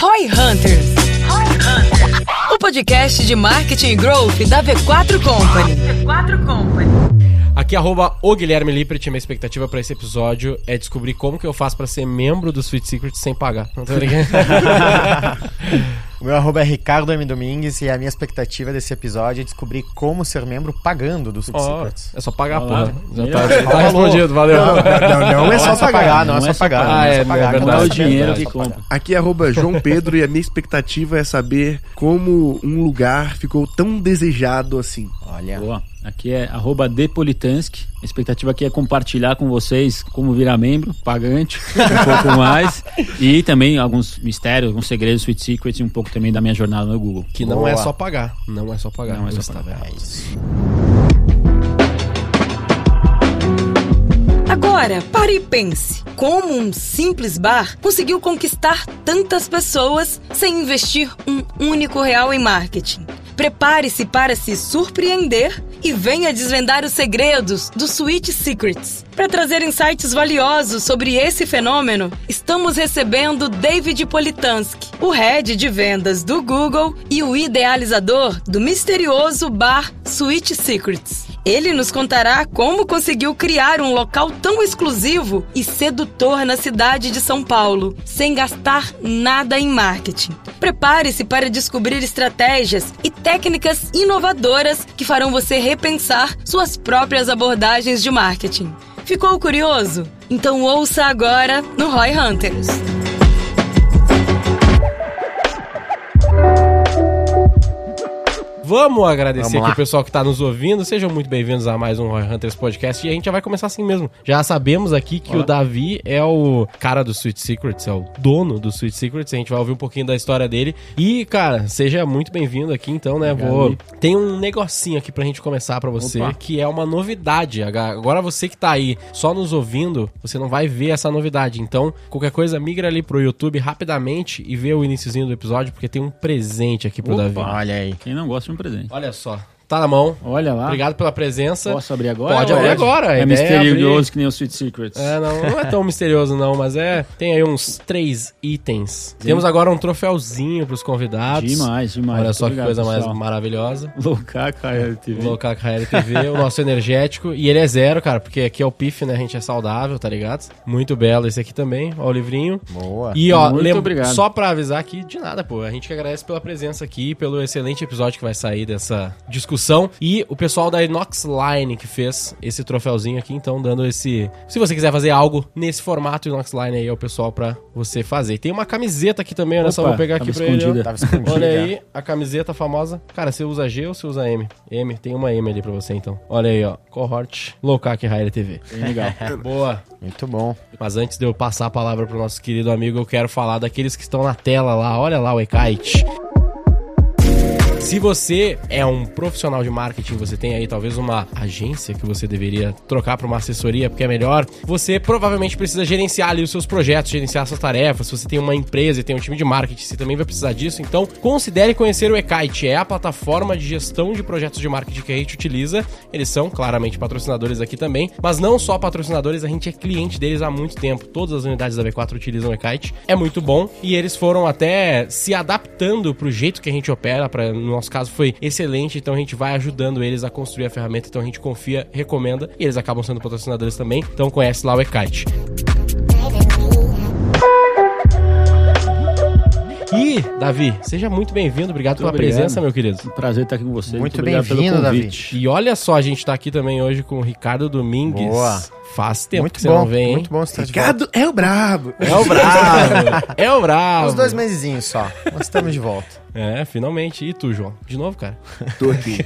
Roy Hunters. O podcast de marketing e growth da V4 Company. V4 Company. Aqui, arroba o Guilherme Lippert. Minha expectativa pra esse episódio é descobrir como que eu faço pra ser membro do Sweet Secret sem pagar. Não tô brincando. O meu arroba é Ricardo M. Domingues e a minha expectativa desse episódio é descobrir como ser membro pagando do Sweet Ó, Secrets. é só pagar, porra. Já tá, tá respondido, valeu. Não, não, não é só pagar, não é só pagar. Ah, é é, só pagar, é não verdade. O é só dinheiro pagar. que compra. Aqui é arroba João Pedro e a minha expectativa é saber como um lugar ficou tão desejado assim. Olha, Boa. Aqui é arroba Depolitansk. A expectativa aqui é compartilhar com vocês como virar membro, pagante, um pouco mais. E também alguns mistérios, alguns segredos, Sweet Secrets e um pouco também da minha jornada no Google. Que não Boa. é só pagar. Não é só pagar. Não é só pagar. é isso. Agora, pare e pense. Como um simples bar conseguiu conquistar tantas pessoas sem investir um único real em marketing? Prepare-se para se surpreender e venha desvendar os segredos do Sweet Secrets. Para trazer insights valiosos sobre esse fenômeno, estamos recebendo David Politansky, o head de vendas do Google e o idealizador do misterioso bar Sweet Secrets. Ele nos contará como conseguiu criar um local tão exclusivo e sedutor na cidade de São Paulo, sem gastar nada em marketing. Prepare-se para descobrir estratégias e técnicas inovadoras que farão você repensar suas próprias abordagens de marketing. Ficou curioso? Então ouça agora no Roy Hunters. Vamos agradecer Vamos aqui o pessoal que tá nos ouvindo. Sejam muito bem-vindos a mais um Roy Hunters Podcast. E a gente já vai começar assim mesmo. Já sabemos aqui que o Davi é o cara do Sweet Secrets, é o dono do Sweet Secrets. A gente vai ouvir um pouquinho da história dele. E, cara, seja muito bem-vindo aqui, então, né? Obrigado, Vou... Tem um negocinho aqui pra gente começar pra você, Opa. que é uma novidade. Agora você que tá aí só nos ouvindo, você não vai ver essa novidade. Então, qualquer coisa, migra ali pro YouTube rapidamente e vê o iniciozinho do episódio, porque tem um presente aqui pro Opa. Davi. Olha aí. Quem não gosta de um presente. Olha só, tá na mão. Olha lá. Obrigado pela presença. Posso abrir agora? Pode abrir agora. a É misterioso abrir. que nem o Sweet Secrets. É, não, não é tão misterioso não, mas é... Tem aí uns três itens. Temos agora um troféuzinho pros convidados. Demais, demais. Olha Muito só que obrigado, coisa mais pessoal. maravilhosa. Loucaca TV. A TV, o nosso energético. E ele é zero, cara, porque aqui é o PIF, né? A gente é saudável, tá ligado? Muito belo esse aqui também. Ó o livrinho. Boa. E ó, Muito lem- obrigado. só pra avisar aqui, de nada, pô. A gente que agradece pela presença aqui, pelo excelente episódio que vai sair dessa discussão. E o pessoal da Inox Line que fez esse troféuzinho aqui, então dando esse. Se você quiser fazer algo nesse formato, Inox Line aí é o pessoal pra você fazer. Tem uma camiseta aqui também, olha só, vou pegar aqui tava pra ele. escondida. Tava escondido. Olha aí, a camiseta famosa. Cara, você usa G ou você usa M? M, tem uma M ali pra você então. Olha aí, ó. Cohort Locac Hire TV. Legal. Boa. Muito bom. Mas antes de eu passar a palavra pro nosso querido amigo, eu quero falar daqueles que estão na tela lá. Olha lá o Ekite. Se você é um profissional de marketing, você tem aí talvez uma agência que você deveria trocar para uma assessoria, porque é melhor, você provavelmente precisa gerenciar ali os seus projetos, gerenciar suas tarefas. Se você tem uma empresa e tem um time de marketing, você também vai precisar disso. Então, considere conhecer o Ekite. É a plataforma de gestão de projetos de marketing que a gente utiliza. Eles são claramente patrocinadores aqui também, mas não só patrocinadores, a gente é cliente deles há muito tempo. Todas as unidades da V4 utilizam o Ekite. É muito bom e eles foram até se adaptando pro jeito que a gente opera, para no nosso caso foi excelente, então a gente vai ajudando eles a construir a ferramenta, então a gente confia, recomenda e eles acabam sendo patrocinadores também. Então conhece lá o Ekite. E, Davi, seja muito bem-vindo, obrigado pela obrigado. presença, meu querido. Um prazer estar aqui com você. Muito obrigado pelo bem-vindo, Davi. convite. E olha só, a gente tá aqui também hoje com o Ricardo Domingues. Boa. Faz tempo muito que você bom. não vem, hein? muito bom estar de volta. Ricardo é o brabo. É o bravo! é o bravo! Uns dois mesezinhos só. Nós estamos de volta. É, finalmente. E tu, João? De novo, cara? Tô aqui.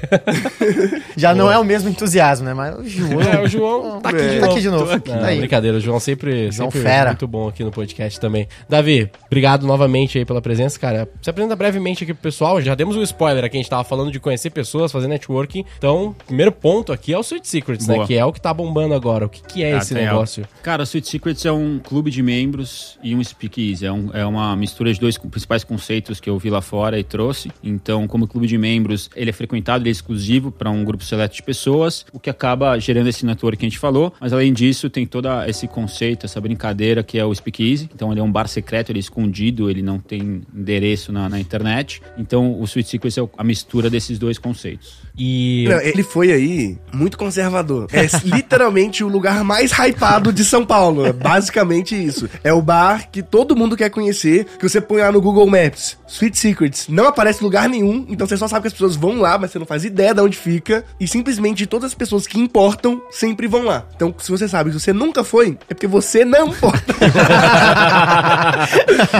Já não é o mesmo entusiasmo, né? Mas o João. É, o João tá aqui de tá novo. aqui de novo. Não, Tá aí. brincadeira, o João sempre, João sempre fera. muito bom aqui no podcast também. Davi, obrigado novamente aí pela presença, cara. Se apresenta brevemente aqui pro pessoal. Já demos um spoiler aqui, a gente tava falando de conhecer pessoas, fazer networking. Então, primeiro ponto aqui é o Sweet Secrets, né? Boa. Que é o que tá bombando agora. O que, que é Ah, esse negócio? Cara, Sweet Secrets é um clube de membros e um speakeasy. É, um- é uma mistura de dois principais conceitos que eu vi lá fora e trouxe. Então, como clube de membros, ele é frequentado, ele é exclusivo para um grupo seleto de pessoas, o que acaba gerando esse network que a gente falou. Mas, além disso, tem todo esse conceito, essa brincadeira que é o speakeasy. Então, ele é um bar secreto, ele é escondido, ele não tem endereço na, na internet. Então, o Sweet Secrets é a mistura desses dois conceitos. E. Não, ele foi aí muito conservador. É literalmente o lugar mais hypado de São Paulo. É basicamente isso. É o bar que todo mundo quer conhecer, que você põe lá no Google Maps, Sweet Secrets, não aparece em lugar nenhum, então você só sabe que as pessoas vão lá, mas você não faz ideia de onde fica, e simplesmente todas as pessoas que importam sempre vão lá. Então, se você sabe que você nunca foi, é porque você não importa.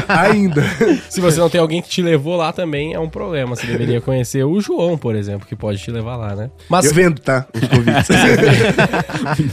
Ainda. Se você não tem alguém que te levou lá também, é um problema. Você deveria conhecer o João, por exemplo, que pode te levar lá, né? Mas Eu vendo, tá? Os convites.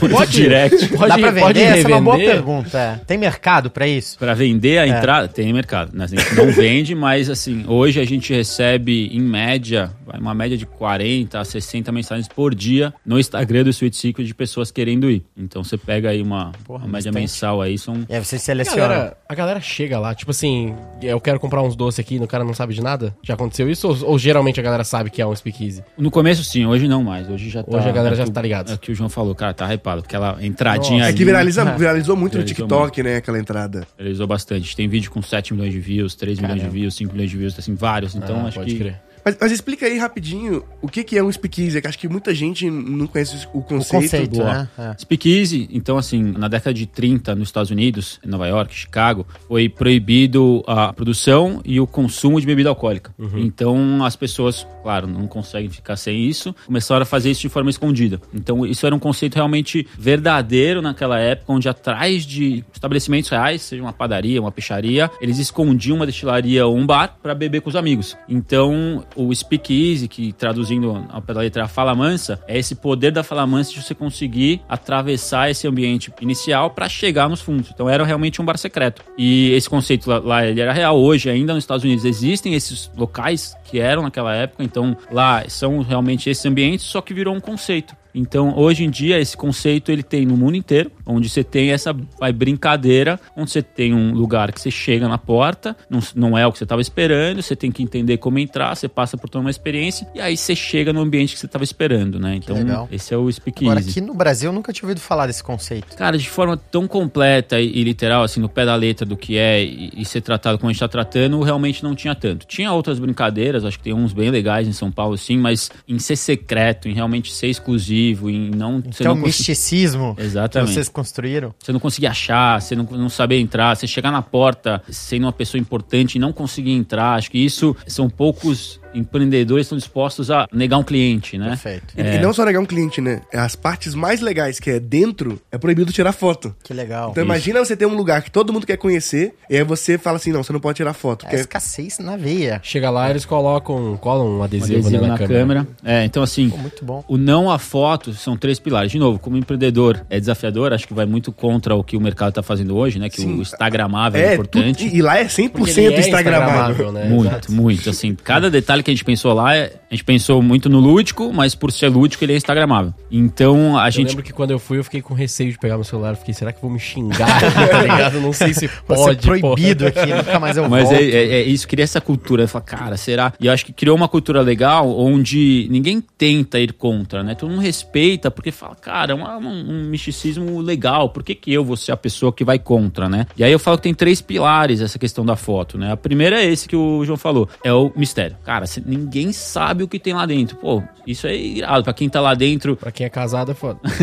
pode direct. Pode, Dá pra vender? pode Essa é uma boa revender. pergunta. é. Tem mercado pra isso? Para vender a entrada, tem mercado. né? A gente não vende, mas assim, hoje a gente recebe em média, vai, uma média de 40 a 60 mensagens por dia no Instagram do Sweet Secret de pessoas querendo ir. Então você pega aí uma, Porra, uma média mensal aí, são E aí você A seleciona. galera, a galera chega lá, tipo assim, eu quero comprar uns doces aqui e o cara não sabe de nada? Já aconteceu isso? Ou, ou geralmente a galera sabe que é um speakeasy? No começo sim, hoje não mais. Hoje já tá. Hoje a galera é já que o- tá ligado. É que o João falou, cara, tá hypado. Aquela entradinha Nossa, É ali. que viraliza, viralizou muito no Viralizou TikTok, né? Aquela entrada. Viralizou bastante. Tem vídeo com 7 milhões de views, 3 milhões de views, 5 milhões de views, assim, vários. Então Ah, acho pode que. crer. Mas, mas explica aí rapidinho o que, que é um speakeasy, que acho que muita gente não conhece o O conceito. conceito, boa. né? É. Speakeasy, então assim, na década de 30 nos Estados Unidos, em Nova York, Chicago, foi proibido a produção e o consumo de bebida alcoólica. Então as pessoas, claro, não conseguem ficar sem isso, começaram a fazer isso de forma escondida. Então isso era um conceito realmente verdadeiro naquela época, onde atrás de estabelecimentos reais, seja uma padaria, uma peixaria, eles escondiam uma destilaria ou um bar para beber com os amigos. Então o speakeasy, que traduzindo da letra fala mansa, é esse poder da fala mansa de você conseguir atravessar esse ambiente inicial para chegar nos fundos. Então era realmente um bar secreto. E esse conceito lá, lá ele era real. Hoje, ainda nos Estados Unidos, existem esses locais que eram naquela época. Então lá são realmente esses ambientes, só que virou um conceito. Então, hoje em dia, esse conceito ele tem no mundo inteiro, onde você tem essa brincadeira, onde você tem um lugar que você chega na porta, não, não é o que você estava esperando, você tem que entender como entrar, você passa por toda uma experiência, e aí você chega no ambiente que você estava esperando, né? Então, esse é o speakeasy. Agora, aqui no Brasil, eu nunca tinha ouvido falar desse conceito. Cara, de forma tão completa e, e literal, assim, no pé da letra do que é e, e ser tratado como a gente tá tratando, realmente não tinha tanto. Tinha outras brincadeiras, acho que tem uns bem legais em São Paulo, sim, mas em ser secreto, em realmente ser exclusivo, em não... Então, não misticismo que Exatamente. vocês construíram. Você não conseguir achar, você não, não saber entrar, você chegar na porta sendo uma pessoa importante e não conseguir entrar. Acho que isso são poucos empreendedores estão dispostos a negar um cliente, né? Perfeito. E, e não só negar um cliente, né? As partes mais legais, que é dentro, é proibido tirar foto. Que legal. Então imagina você ter um lugar que todo mundo quer conhecer, e aí você fala assim, não, você não pode tirar foto. É Porque escassez na veia. Chega lá, eles colocam, colam um Um adesivo, adesivo né, na, câmera. É, então assim, Pô, muito bom. O não à foto são três pilares. De novo, como empreendedor é desafiador, acho que vai muito contra o que o mercado está fazendo hoje, né? Que Sim. o Instagramável é, é, importante. tudo- e lá é 100% Porque ele é Instagramável. né? Muito, Exato. muito. Assim, cada detalhe que a gente pensou lá, é- a gente pensou muito no lúdico, mas por ser lúdico, ele é Instagramável. Então, a Eu gente. lembro que quando eu fui, eu fiquei com receio de pegar meu celular. Eu Fiquei, será que vão me xingar tá ligado? Não sei se Pode ser proibido aqui, nunca mais eu Mas volto. é, é- é isso, cria essa cultura. Fala, cara, será? E eu acho que criou uma cultura legal onde ninguém tenta ir contra, né? Todo mundo respeita, porque fala, cara, é um, um misticismo legal. Por que, que eu vou ser a pessoa que vai contra, né? E aí eu falo que tem três pilares essa questão da foto, né? A primeira é esse que o João falou, é o mistério. Cara, ninguém sabe o que tem lá dentro. Pô, isso é irado. Pra quem tá lá dentro, Pra quem é casado é foda.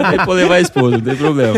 vai poder levar a esposa, não tem problema.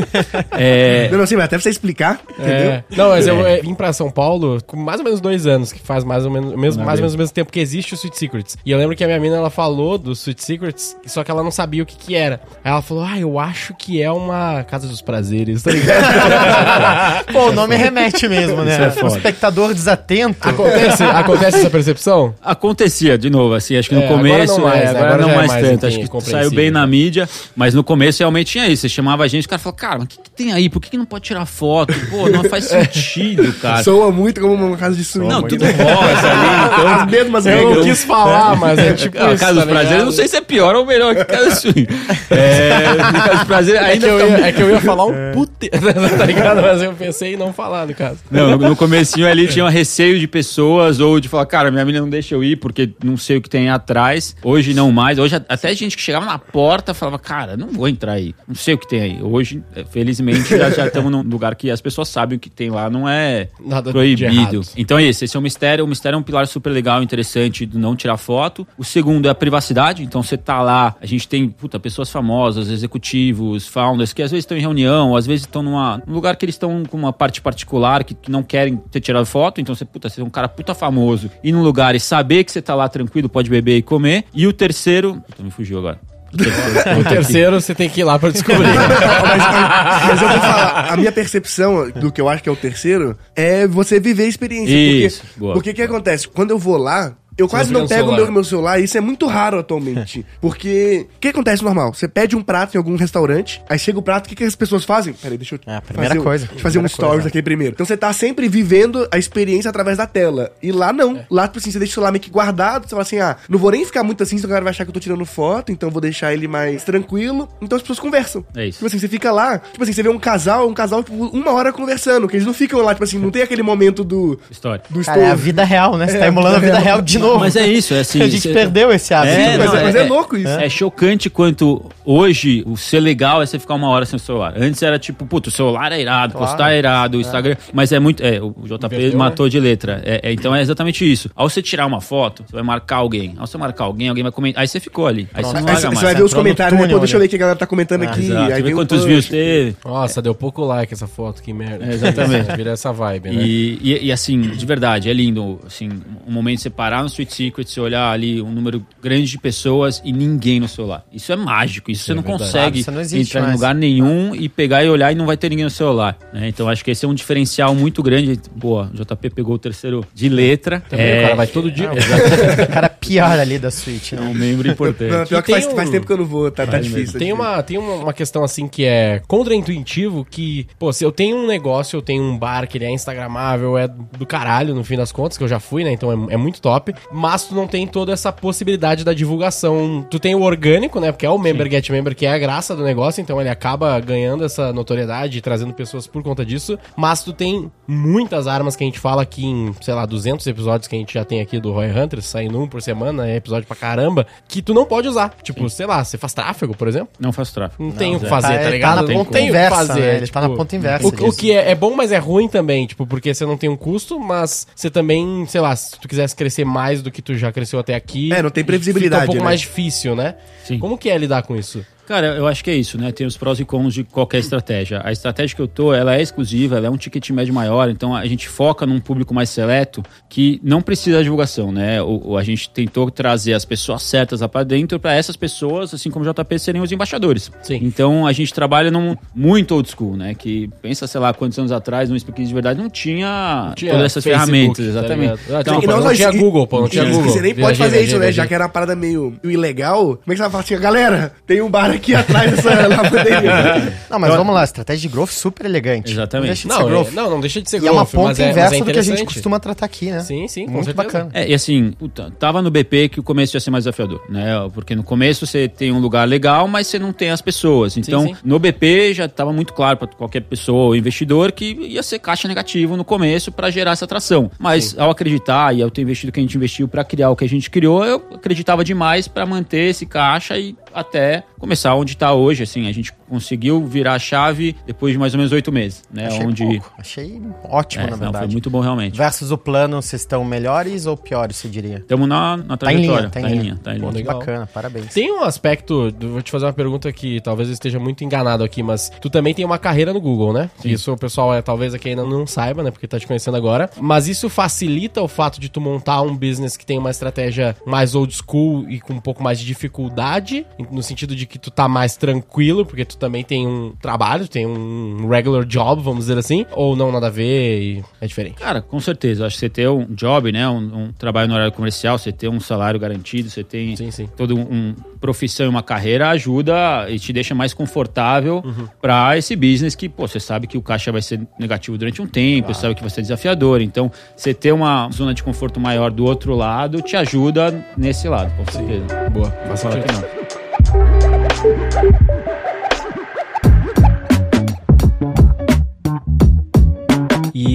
É, Não, não, assim, mas até você explicar, entendeu? É. Não, mas eu é, vim pra São Paulo com mais ou menos dois anos, que faz mais ou menos, mesmo, mais ou menos o mesmo tempo que existe o Sweet Secrets. E eu lembro que a minha mina, ela falou do Sweet Secrets, só que ela não sabia o que que era. Aí ela falou, ah, eu acho que é uma Casa dos Prazeres, tá ligado? Pô, o nome remete mesmo, né? Isso é foda. o espectador desatento. acontece, acontece essa percepção percepção? Acontecia, de novo, assim, acho que no É, agora começo, não mais, é, né? agora, Agora não é mais mais tanto, acho que saiu bem na mídia, mas no começo realmente tinha isso, você chamava a gente, o cara falava, cara, mas o que, que tem aí? Por que, que não pode tirar foto? Pô, não faz sentido, cara. Soa muito como uma casa de swing. Não, tudo rosa ali, então... As mesmas Eu não quis falar, mas é tipo Ah, isso, Casa dos tá Prazeres, não sei se é pior ou melhor que Casa dos Swing. É, Casa dos Prazeres É que, ainda eu ia, é que eu ia falar um pute... tá ligado? Mas eu pensei em não falar, no caso. Não, no, no comecinho ali tinha um receio de pessoas ou de falar, cara, minha menina não deixa eu ir porque não sei o que tem atrás. Hoje não mais. Hoje até gente que chegava na porta falava, cara, não vou entrar aí. Não sei o que tem aí. Hoje, eh, felizmente, já, já estamos num lugar que as pessoas sabem o que tem lá, não é Nada proibido. Então é isso, esse é um mistério. O mistério é um pilar super legal, interessante de não tirar foto. O segundo é a privacidade. Então você tá lá, a gente tem, puta, pessoas famosas, executivos, founders, que às vezes estão em reunião, às vezes estão num lugar que eles estão com uma parte particular, que, não querem ter tirado foto. Então você, puta, você é um cara puta famoso. Ir num lugar e saber que você tá lá tranquilo, pode beber e comer. E o terceiro. Puta, me fugiu agora. O terceiro, O terceiro você tem que ir lá pra descobrir. mas, mas eu vou falar, a minha percepção do que eu acho que é o terceiro é você viver a experiência. Isso, porque boa. porque o que acontece? Quando eu vou lá, eu quase não pego celular. meu, meu celular, e isso é muito raro atualmente. Porque o que acontece normal? Você pede um prato em algum restaurante, aí chega o prato, o que, que as pessoas fazem? Peraí, deixa eu. É, a primeira fazer um- coisa. Deixa eu fazer um stories coisa. aqui primeiro. Então você tá sempre vivendo a experiência através da tela. E lá não. É. Lá, tipo assim, você deixa o celular meio que guardado, você fala assim, ah, não vou nem ficar muito assim, senão o cara vai achar que eu tô tirando foto, então eu vou deixar ele mais tranquilo. Então as pessoas conversam. É isso. Tipo assim, você fica lá, tipo assim, você vê um casal, um casal, tipo, uma hora conversando, que eles não ficam lá, tipo assim, não tem aquele momento do. História. do Cara, é a vida real, né? Você É, tá emulando a vida real. real de novo. Mas é isso, é assim. a gente cê- perdeu esse hábito. É, mas não, é- mas é louco isso. É chocante quanto hoje o ser legal é você ficar uma hora sem o celular. Antes era tipo, puto, o celular é irado, Claro. postar é irado, o Instagram. Mas é muito. É, o JP Inverteu, matou de letra. É, é, então é exatamente isso. Ao você tirar uma foto, você vai marcar alguém. Ao você marcar alguém, alguém vai comentar. Aí você ficou ali. Aí você não Aí larga você mais. vai ver os comentários, né? túnel Pô, deixa eu ali. ver o que a galera tá comentando aqui. Exato. Aí Vê quantos punch. views teve. Nossa, deu pouco like essa foto, que merda. É, exatamente. Vira essa vibe, né? E, e, e, assim, de verdade, é lindo, assim, um momento de você parar no Sweet Secret, você olhar ali um número grande de pessoas e ninguém no celular. Isso é mágico, isso, você não verdade. consegue não entrar em mais. lugar nenhum e pegar e olhar e não vai ter ninguém no celular. né? Então acho que esse é um diferencial muito grande. Boa, o JP pegou o terceiro de letra. Também é, o cara vai todo dia. O cara pior ali da Switch, é né? um membro Não, importante. pior que faz, um- faz tempo que eu não vou, tá, tá difícil. Tem uma, tem uma, uma questão assim que é contraintuitivo que, pô, se eu tenho um negócio, eu tenho um bar que ele é instagramável, é do caralho no fim das contas, que eu já fui, né? Então é, é muito top. Mas tu não tem toda essa possibilidade da divulgação. Tu tem o orgânico, né? Porque é o member get member, que é a graça do negócio, então ele acaba ganhando essa notoriedade e trazendo pessoas por conta disso. Mas tu tem muitas armas que a gente fala aqui em, sei lá, 200 episódios que a gente já tem aqui do Roy Hunters, saindo um por semana, é episódio pra caramba, que tu não pode usar. Tipo, sei lá, você faz tráfego, por exemplo? Não faço tráfego. Não tem o que zero. fazer, Tá- tá, ele ligado? tá na não ponta tem o que fazer. né? Ele tá na ponta inversa O, o que é, é bom, mas é ruim também, tipo, porque você não tem um custo, mas você também, sei lá, se tu quisesse crescer mais do que tu já cresceu até aqui. É, não tem previsibilidade, Fica um pouco né? mais difícil, né? Sim. Como que é lidar com isso? Cara, eu acho que é isso, né? Tem os prós e cons de qualquer estratégia. A estratégia que eu tô, ela é exclusiva, ela é um ticket médio maior, então a gente foca num público mais seleto que não precisa da divulgação, né? O, o- a gente tentou trazer as pessoas certas lá pra dentro para essas pessoas, assim como o JP, serem os embaixadores. Sim. Então a gente trabalha num muito old school, né? Que pensa, sei lá, quantos anos atrás, no Speakeasy de verdade, não tinha, Tinha todas essas Facebook, ferramentas, tá exatamente. Ah, então, tinha- E não só tinha isso, Google, pô, não tinha Google. Você nem pode Viajei, fazer isso, viajei, né? viajei. Já que era uma parada meio ilegal. Como é que você vai falar assim, galera, tem um bar aqui atrás dessa lavanderia. Não, mas vamos lá, estratégia de growth super elegante. Exatamente. Não deixa de Não, ser é- growth. não, não deixa de ser E é uma growth, ponta mas é, mas inversa é do que a gente costuma tratar aqui, né? Sim, sim, Muito certeza. bacana. É, e assim, puta, tava no BP que o começo ia ser mais desafiador, né? Porque no começo você tem um lugar legal, mas você não tem as pessoas. Então, sim. no BP já tava muito claro para qualquer pessoa ou investidor que ia ser caixa negativo no começo para gerar essa atração. Mas ao acreditar e ao ter investido o que a gente investiu para criar o que a gente criou, eu acreditava demais para manter esse caixa e até começar onde está hoje. Assim, a gente conseguiu virar a chave depois de mais ou menos oito meses, né? Achei onde pouco. Achei ótimo, É, na não, verdade. foi muito bom realmente. Versus o plano, vocês estão melhores ou piores, você diria? Estamos na, na Tá em linha, trajetória. tá em tá em linha. linha, tá em Pô, linha. legal. Bacana, parabéns. Tem um aspecto, vou te fazer uma pergunta que talvez eu esteja muito enganado aqui, mas tu também tem uma carreira no Google, né? Isso o pessoal é, talvez aqui ainda não saiba, né? Porque tá te conhecendo agora. Mas isso facilita o fato de tu montar um business que tem uma estratégia mais old school e com um pouco mais de dificuldade. No sentido de que tu tá mais tranquilo, porque tu também tem um trabalho, tem um regular job, vamos dizer assim, ou não nada a ver e é diferente? Cara, com certeza. Acho que você ter um job, né? Um, um trabalho no horário comercial, você ter um salário garantido, você tem Sim, sim. todo um, um profissão e uma carreira ajuda e te deixa mais confortável Uhum. pra esse business que, pô, você sabe que o caixa vai ser negativo durante um tempo, você sabe que vai ser desafiador. Então, você ter uma zona de conforto maior do outro lado te ajuda nesse lado, com certeza. Boa. Não fala que não. Thank you.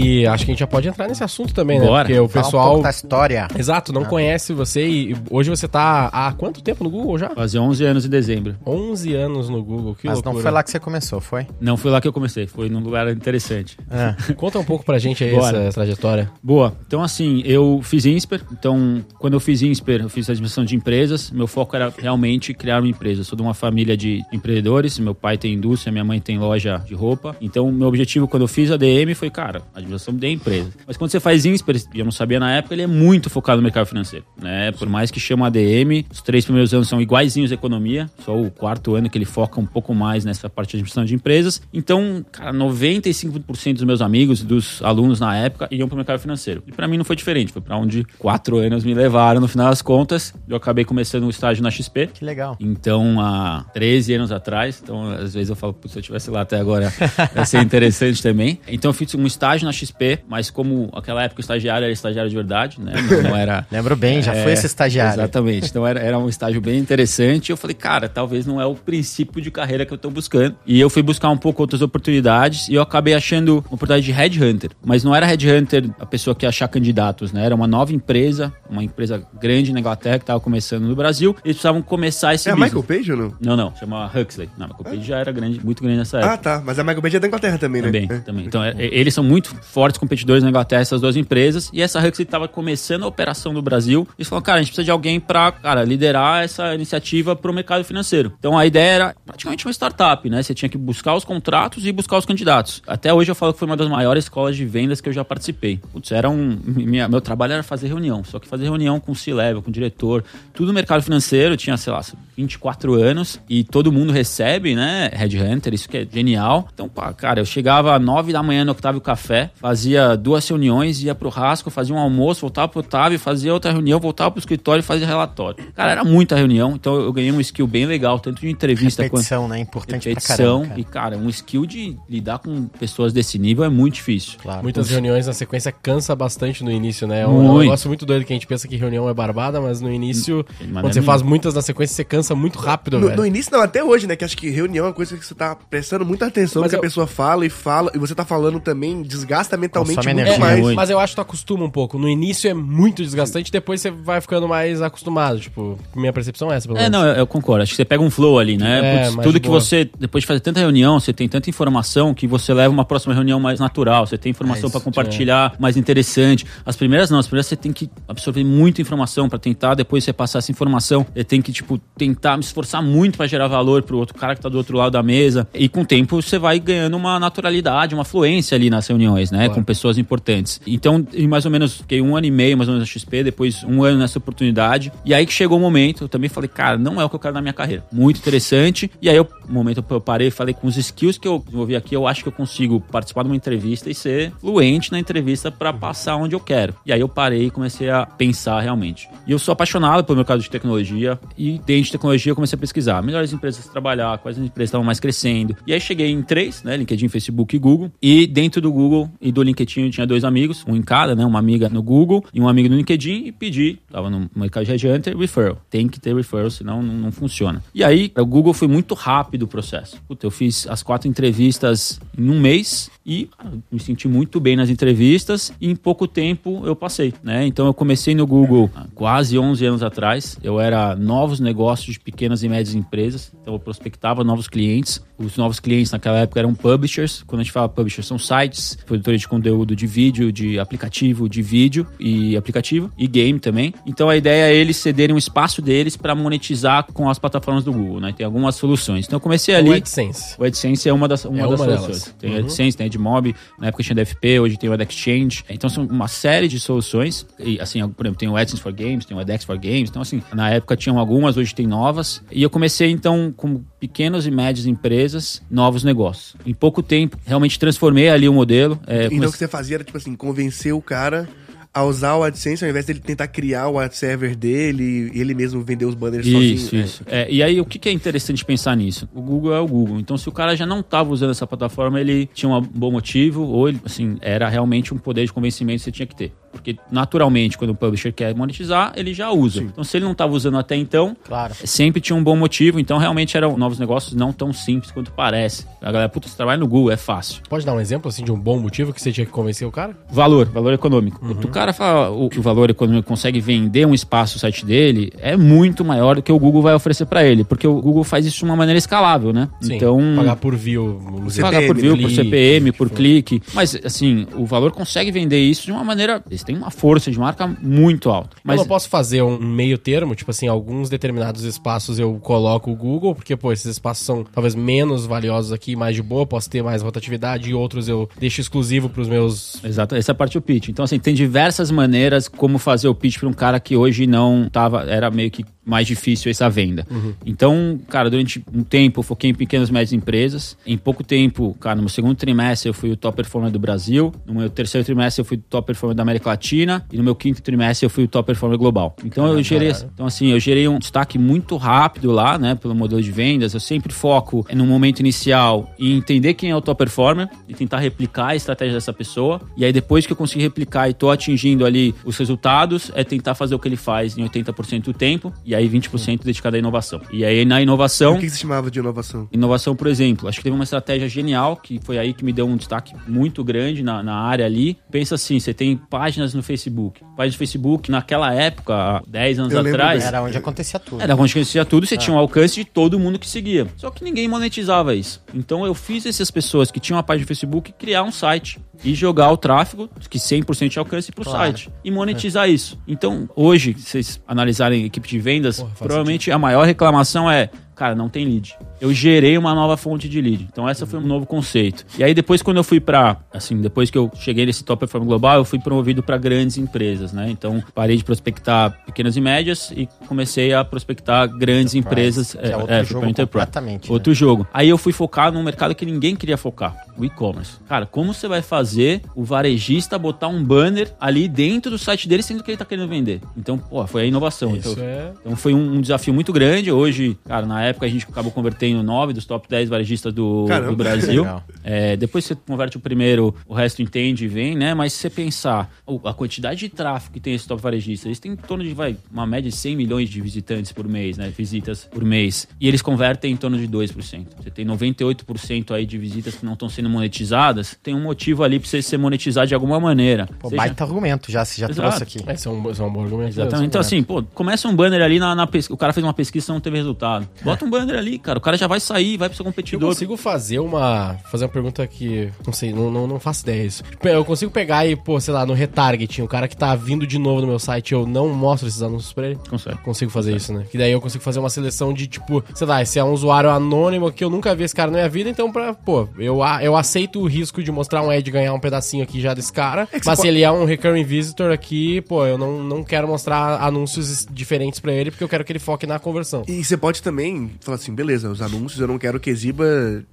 E acho que a gente já pode entrar nesse assunto também, né? Bora. Porque o Fala um pessoal. pouco da história. Exato, não conhece você e hoje você tá há quanto tempo no Google já? Fazer 11 anos em dezembro. 11 anos no Google, que Mas loucura. não foi lá que você começou, foi? Não foi lá que eu comecei, foi num lugar interessante. É. Conta um pouco pra gente aí Bora. essa trajetória. Boa. Então, assim, eu fiz INSPER. Então, quando eu fiz INSPER, eu fiz administração de empresas. Meu foco era realmente criar uma empresa. Eu sou de uma família de empreendedores. Meu pai tem indústria, minha mãe tem loja de roupa. Então, meu objetivo quando eu fiz a DM foi, cara, administração de empresa. Mas quando você faz INSPER, eu não sabia na época, ele é muito focado no mercado financeiro. Né? Por mais que chama ADM, os três primeiros anos são iguaizinhos à economia. Só o quarto ano que ele foca um pouco mais nessa parte de administração de empresas. Então, cara, 95% dos meus amigos, dos alunos na época, iam para o mercado financeiro. E para mim não foi diferente. Foi para onde quatro anos me levaram. No final das contas, eu acabei começando um estágio na XP. Que legal. Então, há 13 anos atrás, então às vezes eu falo, "Putz, se eu estivesse lá até agora, ia ser interessante também. Então, eu fiz um estágio na XP, mas como aquela época o estagiário era estagiário de verdade, né? Não- era. Lembro bem, já É, foi esse estagiário. Exatamente. Então era, era um estágio bem interessante. E eu falei, cara, talvez não é o princípio de carreira que eu tô buscando. E eu fui buscar um pouco outras oportunidades e eu acabei achando uma oportunidade de headhunter. Mas não era headhunter a pessoa que ia achar candidatos, né? Era uma nova empresa, uma empresa grande na Inglaterra que estava começando no Brasil. Eles precisavam começar esse É a business. Michael Page ou não? Não, não. Chama Huxley. Não, a Michael Page já era grande, muito grande nessa época. Ah, tá. Mas a Michael Page é da Inglaterra também, né? Também, É. também. Então, é- é- eles são muito fortes competidores na Inglaterra, essas duas empresas. E essa Huxley estava começando a operação no Brasil. E eles falaram, cara, a gente precisa de alguém para, cara, liderar essa iniciativa para o mercado financeiro. Então, a ideia era praticamente uma startup, né? Você tinha que buscar os contratos e buscar os candidatos. Até hoje eu falo que foi uma das maiores escolas de vendas que eu já participei. Putz, era um... Minha, meu trabalho era fazer reunião. Só que fazer reunião com o C-Level, com o diretor. Tudo no mercado financeiro. Tinha, sei lá, 24 anos. E todo mundo recebe, né? Headhunter. Isso que é genial. Então, pá, cara, eu chegava às 9 da manhã no Octávio Café. Fazia duas reuniões, ia pro rasco, fazia um almoço, voltava pro Otávio, fazia outra reunião, voltava pro escritório e fazia relatório. Cara, era muita reunião. Então, eu ganhei um skill bem legal, tanto de entrevista quanto Repetição, né? Importante repetição. pra caramba. E, cara, um skill de lidar com pessoas desse nível é muito difícil. Claro. Muitas reuniões na sequência cansa bastante no início, né? É um, é um Muito. negócio muito doido que a gente pensa que reunião é barbada, mas no início, Mas quando não você é faz muitas na sequência, você cansa muito rápido, No, velho. no início, não, até hoje, né? Que acho que reunião é uma coisa que você tá prestando muita atenção Mas no que eu- a pessoa fala e fala, e você tá falando também, desgasta mentalmente Consome muito energia. mais. muito. Mas eu acho que tu acostuma um pouco. No início é muito desgastante, depois você vai ficando mais acostumado. Tipo, minha percepção é essa, pelo É, menos. não, eu, eu concordo. Acho que você pega um flow ali, né? É, Putz, mais tudo que boa. você, depois de fazer tanta reunião, você tem tanta informação que você leva uma próxima reunião mais natural. Você tem informação É pra isso, compartilhar mais interessante. As primeiras não, as primeiras você tem que absorver muita informação pra tentar, depois você passar essa informação. Você tem que, tipo, tentar me esforçar muito pra gerar valor pro outro cara que tá do outro lado da mesa. E com o tempo você vai ganhando uma naturalidade, uma fluência ali nas reuniões, né? Com pessoas importantes. Então, em mais ou menos, fiquei um ano e meio mais ou menos na XP, depois um ano nessa oportunidade. E aí que chegou o momento, eu também falei, cara, não é o que eu quero na minha carreira. Muito interessante. E aí, eu, no momento eu parei e falei, com os skills que eu desenvolvi aqui, eu acho que eu consigo participar de uma entrevista e ser fluente na entrevista para passar onde eu quero. E aí eu parei e comecei a pensar realmente. E eu sou apaixonado pelo mercado de tecnologia e dentro de tecnologia eu comecei a pesquisar melhores empresas para trabalhar, quais empresas estavam mais crescendo. E aí cheguei em três, né, LinkedIn, Facebook e Google. E dentro do Google e do LinkedIn eu tinha dois amigos, um em cada, né, uma amiga no Google e um amigo no LinkedIn e pedi, tava no mercado de headhunter, referral. Tem que ter referral, senão não, não funciona. E aí o Google foi muito rápido o processo. Puta, eu fiz as quatro entrevistas em um mês e cara, me senti muito bem nas entrevistas e em pouco tempo eu passei, né? Então eu comecei no Google quase 11 anos atrás. Eu era novos negócios de pequenas e médias empresas, então eu prospectava novos clientes. Os novos clientes naquela época eram publishers. Quando a gente fala publishers, são sites, produtores de conteúdo de vídeo, de aplicativo, de vídeo e aplicativo e game também. Então a ideia é eles cederem um espaço deles para monetizar com as plataformas do Google, né? Tem algumas soluções. Então eu comecei ali. O AdSense. O AdSense é uma das, uma É das uma soluções. delas. Tem Uhum. o AdSense, tem AdMob, na época tinha DFP, hoje tem o AdExchange. Então são uma série de soluções. E assim, por exemplo, tem o AdSense for Games, tem o AdX for Games. Então assim, na época tinham algumas, hoje tem novas. E eu comecei então com pequenas e médias empresas, novos negócios. Em pouco tempo, realmente transformei ali o modelo. É, Então o comecei- que você fazia era, tipo assim, convencer o cara a usar o AdSense ao invés dele tentar criar o ad server dele e ele mesmo vender os banners Isso, sozinho. isso. É, e aí, o que, que é interessante pensar nisso? O Google é o Google. Então, se o cara já não estava usando essa plataforma, ele tinha um bom motivo, ou ele, assim, era realmente um poder de convencimento que você tinha que ter. Porque, naturalmente, quando o publisher quer monetizar, ele já usa. Então, se ele não estava usando até então, Claro. sempre tinha um bom motivo. Então, realmente, eram novos negócios não tão simples quanto parece. A galera, puta, você trabalha no Google, é fácil. Pode dar um exemplo, assim, de um bom motivo que você tinha que convencer o cara? Valor, valor econômico. O cara fala o, que o valor econômico consegue vender um espaço no site dele é muito maior do que o Google vai oferecer para ele, porque o Google faz isso de uma maneira escalável, né? Sim, então pagar por view. dizer. pagar por view, por CPM, por clique. Mas, assim, o valor consegue vender isso de uma maneira. Eles têm uma força de marca muito alta. Mas eu não posso fazer um meio termo, tipo assim, alguns determinados espaços eu coloco o Google, porque, pô, esses espaços são talvez menos valiosos aqui, mais de boa, posso ter mais rotatividade, e outros eu deixo exclusivo pros meus. Exato, essa é a parte do pitch. Então, assim, tem diversas maneiras como fazer o pitch para um cara que hoje não tava, era meio que mais difícil essa venda. Então, cara, durante um tempo eu foquei em pequenas e médias empresas. Em pouco tempo, cara, no meu segundo trimestre eu fui o top performer do Brasil. No meu terceiro trimestre eu fui o top performer da América Latina. E no meu quinto trimestre eu fui o top performer global. Então eu gerei, então assim, eu gerei um destaque muito rápido lá, né, pelo modelo de vendas. Eu sempre foco no momento inicial em entender quem é o top performer e tentar replicar a estratégia dessa pessoa. E aí depois que eu conseguir replicar e tô atingindo ali os resultados, é tentar fazer o que ele faz em 80% do tempo e aí 20% dedicado à inovação. E aí na inovação O que que se chamava de inovação? Inovação, por exemplo, acho que teve uma estratégia genial, que foi aí que me deu um destaque muito grande na, na área ali. Pensa assim, você tem páginas no Facebook. Páginas no Facebook, naquela época, há 10 anos atrás, Era onde acontecia tudo. era onde conhecia tudo, você tinha um alcance de todo mundo que seguia. Só que ninguém monetizava isso. Então eu fiz essas pessoas que tinham uma página no Facebook criar um site e jogar o tráfego, que 100% de alcance, pro Claro. site. E monetizar isso. Então, hoje, se vocês analisarem a equipe de vendas, Porra, provavelmente a maior reclamação é. Cara, não tem lead. Eu gerei uma nova fonte de lead. Então, essa foi um novo conceito. E aí, depois, quando eu fui pra. Assim, depois que eu cheguei nesse top performance global, eu fui promovido para grandes empresas, né? Então, parei de prospectar pequenas e médias e comecei a prospectar grandes empresas. que é outro fui jogo Enterprise. completamente, né? Outro jogo. Aí eu fui focar num mercado que ninguém queria focar, o e-commerce. Cara, como você vai fazer o varejista botar um banner ali dentro do site dele, sendo que ele tá querendo vender? Então, pô, foi a inovação. Isso então, é. então foi um, um desafio muito grande. Hoje, cara, na época a gente acabou convertendo nove dos top 10 varejistas do, do Brasil. É, depois você converte o primeiro, o resto entende e vem, né? Mas se você pensar a quantidade de tráfego que tem esse top varejista, eles têm em torno de, vai, uma média de 100 milhões de visitantes por mês, né? Visitas por mês. E eles convertem em torno de 2%. Você tem 98% aí de visitas que não estão sendo monetizadas. Tem um motivo ali pra você ser monetizado de alguma maneira. Pô, Seja- baita argumento já, você já Exato. trouxe aqui. Esse é um, é um bom argumento. Exatamente. mesmo. Então, assim, pô, começa um banner ali na, na pesquisa. O cara fez uma pesquisa e não teve resultado. Bota um banner ali, cara. O cara já vai sair, vai pro seu Eu competidor. consigo fazer uma. Fazer uma pergunta que. Não sei, não, não, não faço ideia isso. Tipo, Eu consigo pegar e, pô, sei lá, no retargeting, o cara que tá vindo de novo no meu site, eu não mostro esses anúncios pra ele. Consegue. Consigo fazer isso, né? Que daí eu consigo fazer uma seleção de, tipo, sei lá, esse é um usuário anônimo que eu nunca vi esse cara na minha vida, então pra, pô, eu, a- eu aceito o risco de mostrar um ad e ganhar um pedacinho aqui já desse cara. que mas se ele é um recurring visitor aqui, pô, eu não, não quero mostrar anúncios diferentes pra ele, porque eu quero que ele foque na conversão. E você pode também falar assim, beleza, os anúncios eu não quero que exiba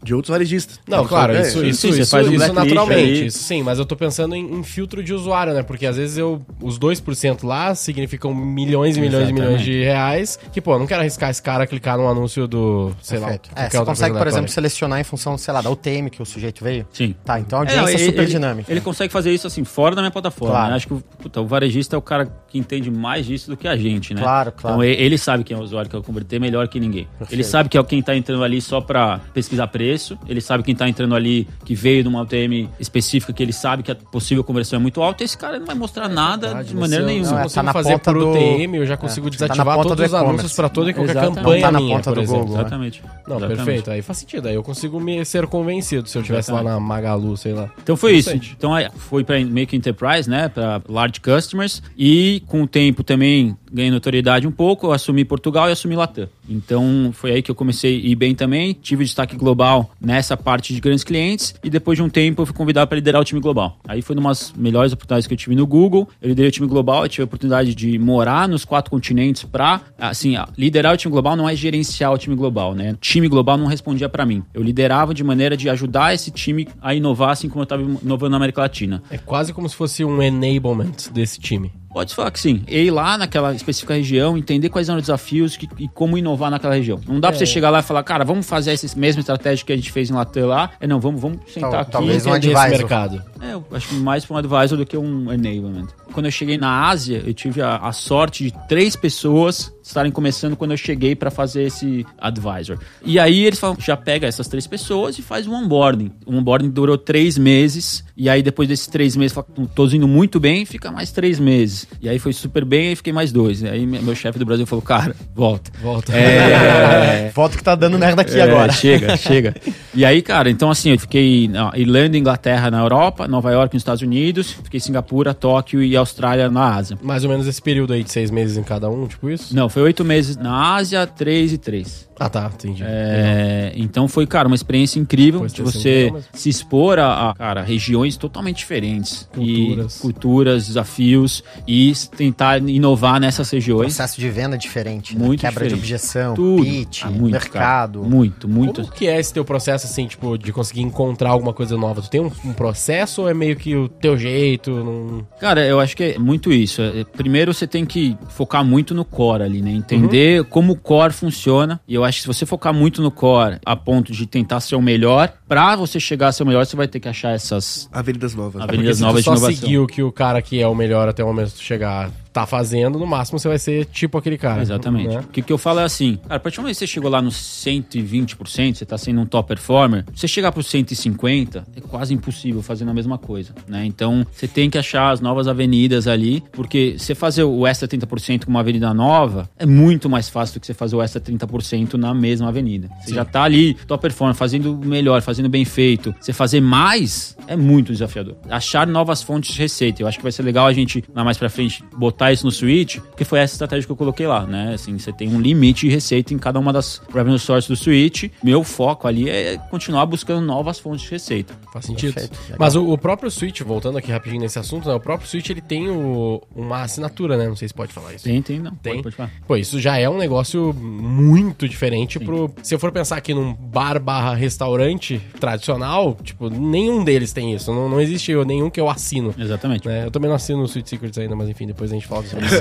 de outros varejistas. Não, claro, É, isso, é. isso, você isso, faz um isso naturalmente. Isso sim, mas eu tô pensando em, em filtro de usuário, né? Porque às vezes eu. Os 2% lá significam milhões e milhões e milhões de reais. Que, pô, eu não quero arriscar esse cara a clicar num anúncio do. Sei Perfeito. lá. É, você consegue, por exemplo, selecionar em função, sei lá, da UTM que o sujeito veio? Sim. Tá, então a É, audiência é, não, super ele, dinâmica. Ele consegue fazer isso assim, fora da minha plataforma. Claro. né? Acho que o- puta, o varejista é o cara que entende mais disso do que a gente, né? Claro, claro. Então ele sabe quem é o usuário que eu converter melhor que ninguém. Ele sabe que é quem tá entrando ali só pra pesquisar preço. Ele sabe quem tá entrando ali que veio de uma UTM específica que ele sabe que a possível conversão é muito alta. Esse cara não vai mostrar nada Verdade, de né? maneira eu- nenhuma. Se eu Não, é, consigo tá na fazer ponta por do- UTM, eu já consigo É, tá na desativar ponta todos do os anúncios pra toda e qualquer Exatamente. campanha Não tá na minha, ponta por do exemplo. Google, né? Exatamente. Não, Exatamente. perfeito. Aí faz sentido. Aí eu consigo me ser convencido se eu estivesse lá na Magalu, sei lá. Então foi isso. Então aí, foi para meio que enterprise, né, para large customers e com o tempo também ganhei notoriedade um pouco, assumi Portugal e assumi Latam. Então foi aí que eu comecei a ir bem também, tive destaque global nessa parte de grandes clientes e depois de um tempo eu fui convidado para liderar o time global. Aí foi uma das melhores oportunidades que eu tive no Google. Eu liderei o time global, eu tive a oportunidade de morar nos quatro continentes para, assim, liderar o time global não é gerenciar o time global, né? O time global não respondia para mim. Eu liderava de maneira de ajudar esse time a inovar assim como eu estava inovando na América Latina. É quase como se fosse um enablement desse time. Pode falar que sim. E ir lá naquela específica região, entender quais eram os desafios que- e como inovar naquela região. Não dá pra você chegar lá e falar, cara, vamos fazer essa mesma estratégia que a gente fez em Latam lá. É, não, vamos, vamos sentar Tal- aqui. talvez um Entender esse advisor. mercado. É, eu acho que mais para um advisor do que um enablement. Quando eu cheguei na Ásia, eu tive a, a sorte de três pessoas estarem começando quando eu cheguei para fazer esse advisor. E aí eles falam, já pega essas três pessoas e faz um onboarding. O onboarding durou três meses. E aí depois desses três meses, fala, tô indo muito bem, fica mais três meses. E aí foi super bem e fiquei mais dois. E aí meu chefe do Brasil falou, cara, volta. Volta. É, Foto que tá dando merda aqui é, agora. Chega, chega. E aí, cara, então assim, eu fiquei na Irlanda, Inglaterra na Europa, Nova York nos Estados Unidos, fiquei em Singapura, Tóquio e Austrália na Ásia. Mais ou menos esse período aí de seis meses em cada um, tipo isso? Não, foi oito meses na Ásia, três e três. Ah, tá, entendi. É, então foi, cara, uma experiência incrível de você mesmo. se expor a, a, cara, regiões totalmente diferentes. Culturas. E culturas, desafios e tentar inovar nessas regiões. Processo de venda diferente, né? Muito Quebra de diferente. objeção, Tudo. pitch, Ah, muito, mercado. cara. Muito, muito. Como que é esse teu processo, assim, tipo, de conseguir encontrar alguma coisa nova? Tu tem um, um processo ou é meio que o teu jeito? Não... Cara, eu acho que é muito isso. É, Primeiro você tem que focar muito no core ali, né? Entender como o core funciona. E eu acho que se você focar muito no core a ponto de tentar ser o melhor, pra você chegar a ser o melhor, você vai ter que achar essas Avenidas Novas. Avenidas se novas de só inovação. seguir o que o cara que é o melhor até o momento tu chegar tá fazendo, no máximo você vai ser tipo aquele cara. Exatamente. né? O que, que eu falo é assim, cara, a partir do momento que você chegou lá nos 120%, você tá sendo um top performer, você chegar pro 150, é quase impossível fazendo a mesma coisa, né? Então, você tem que achar as novas avenidas ali, porque você fazer o extra 30% com uma avenida nova é muito mais fácil do que você fazer o extra 30% na mesma avenida. Você já tá ali, top performer, fazendo melhor, fazendo bem feito. Você fazer mais é muito desafiador. Achar novas fontes de receita. Eu acho que vai ser legal a gente, lá mais pra frente, botar isso no Switch, porque foi essa estratégia que eu coloquei lá, né? Assim, você tem um limite de receita em cada uma das revenue sources do Switch. Meu foco ali é continuar buscando novas fontes de receita. Faz sentido. Perfeito. Mas o, o próprio Switch, voltando aqui rapidinho nesse assunto, né? O próprio Switch, ele tem o- uma assinatura, né? Não sei se pode falar isso. Tem, tem, não. Tem? Pode, pode falar. Pô, isso já é um negócio muito diferente pro... Se eu for pensar aqui num bar barra restaurante tradicional, tipo, nenhum deles tem isso. Não, não existe nenhum que eu assino. Exatamente. né? Eu também não assino o Sweet Secrets ainda, mas enfim, depois a gente sobre isso.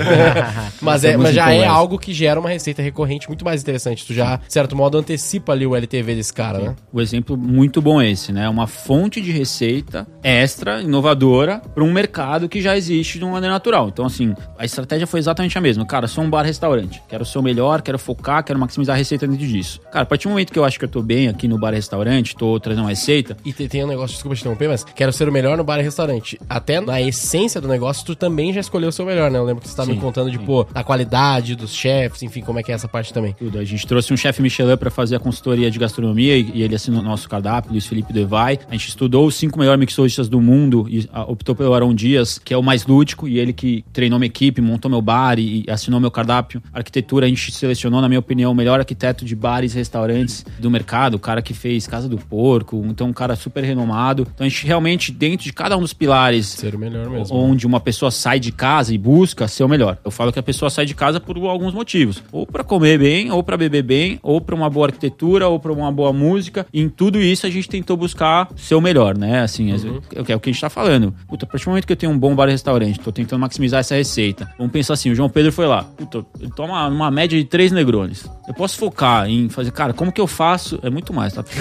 mas, é, Estamos mas já é algo que gera uma receita recorrente muito mais interessante. Tu já, de certo modo, antecipa ali o LTV desse cara, né? O exemplo muito bom é esse, né? Uma fonte de receita extra, inovadora, para um mercado que já existe de uma maneira natural. Então, assim, a estratégia foi exatamente a mesma. Cara, sou um bar-restaurante. Quero ser o melhor, quero focar, quero maximizar a receita dentro disso. Cara, a partir do momento que eu acho que eu tô bem aqui no bar-restaurante, tô trazendo uma receita, E te- tem um negócio, desculpa te interromper, mas quero ser o melhor no bar e restaurante. Até na essência do negócio, tu também já escolheu o seu melhor, né? Eu lembro que você tava me Sim, contando de, sim. pô, a qualidade dos chefes, enfim, como é que é essa parte também. tudo. A gente trouxe um chefe Michelin para fazer a consultoria de gastronomia e, e ele assinou o nosso cardápio, Luiz Felipe Devai. A gente estudou os cinco melhores mixologistas do mundo e ah, optou pelo Arão Dias, que é o mais lúdico, e ele que treinou minha equipe, montou meu bar e, e assinou meu cardápio. Arquitetura, a gente selecionou, na minha opinião, o melhor arquiteto de bares e restaurantes do mercado, o cara que fez Casa do Porco, então um cara super renomado. Então a gente realmente, dentro de cada um dos pilares Ser o melhor mesmo. onde uma pessoa sai de casa e busca ser o melhor. Eu falo que a pessoa sai de casa por alguns motivos, ou para comer bem, ou para beber bem, ou para uma boa arquitetura, ou para uma boa música. E em tudo isso a gente tentou buscar ser o melhor, né? Assim, é, é o que a gente tá falando. Puta, a partir do momento que eu tenho um bom bar e restaurante, tô tentando maximizar essa receita. Vamos pensar assim, o João Pedro foi lá, puta, ele toma uma média de três negrones. Eu posso focar em fazer, cara, como que eu faço? É muito mais, tá?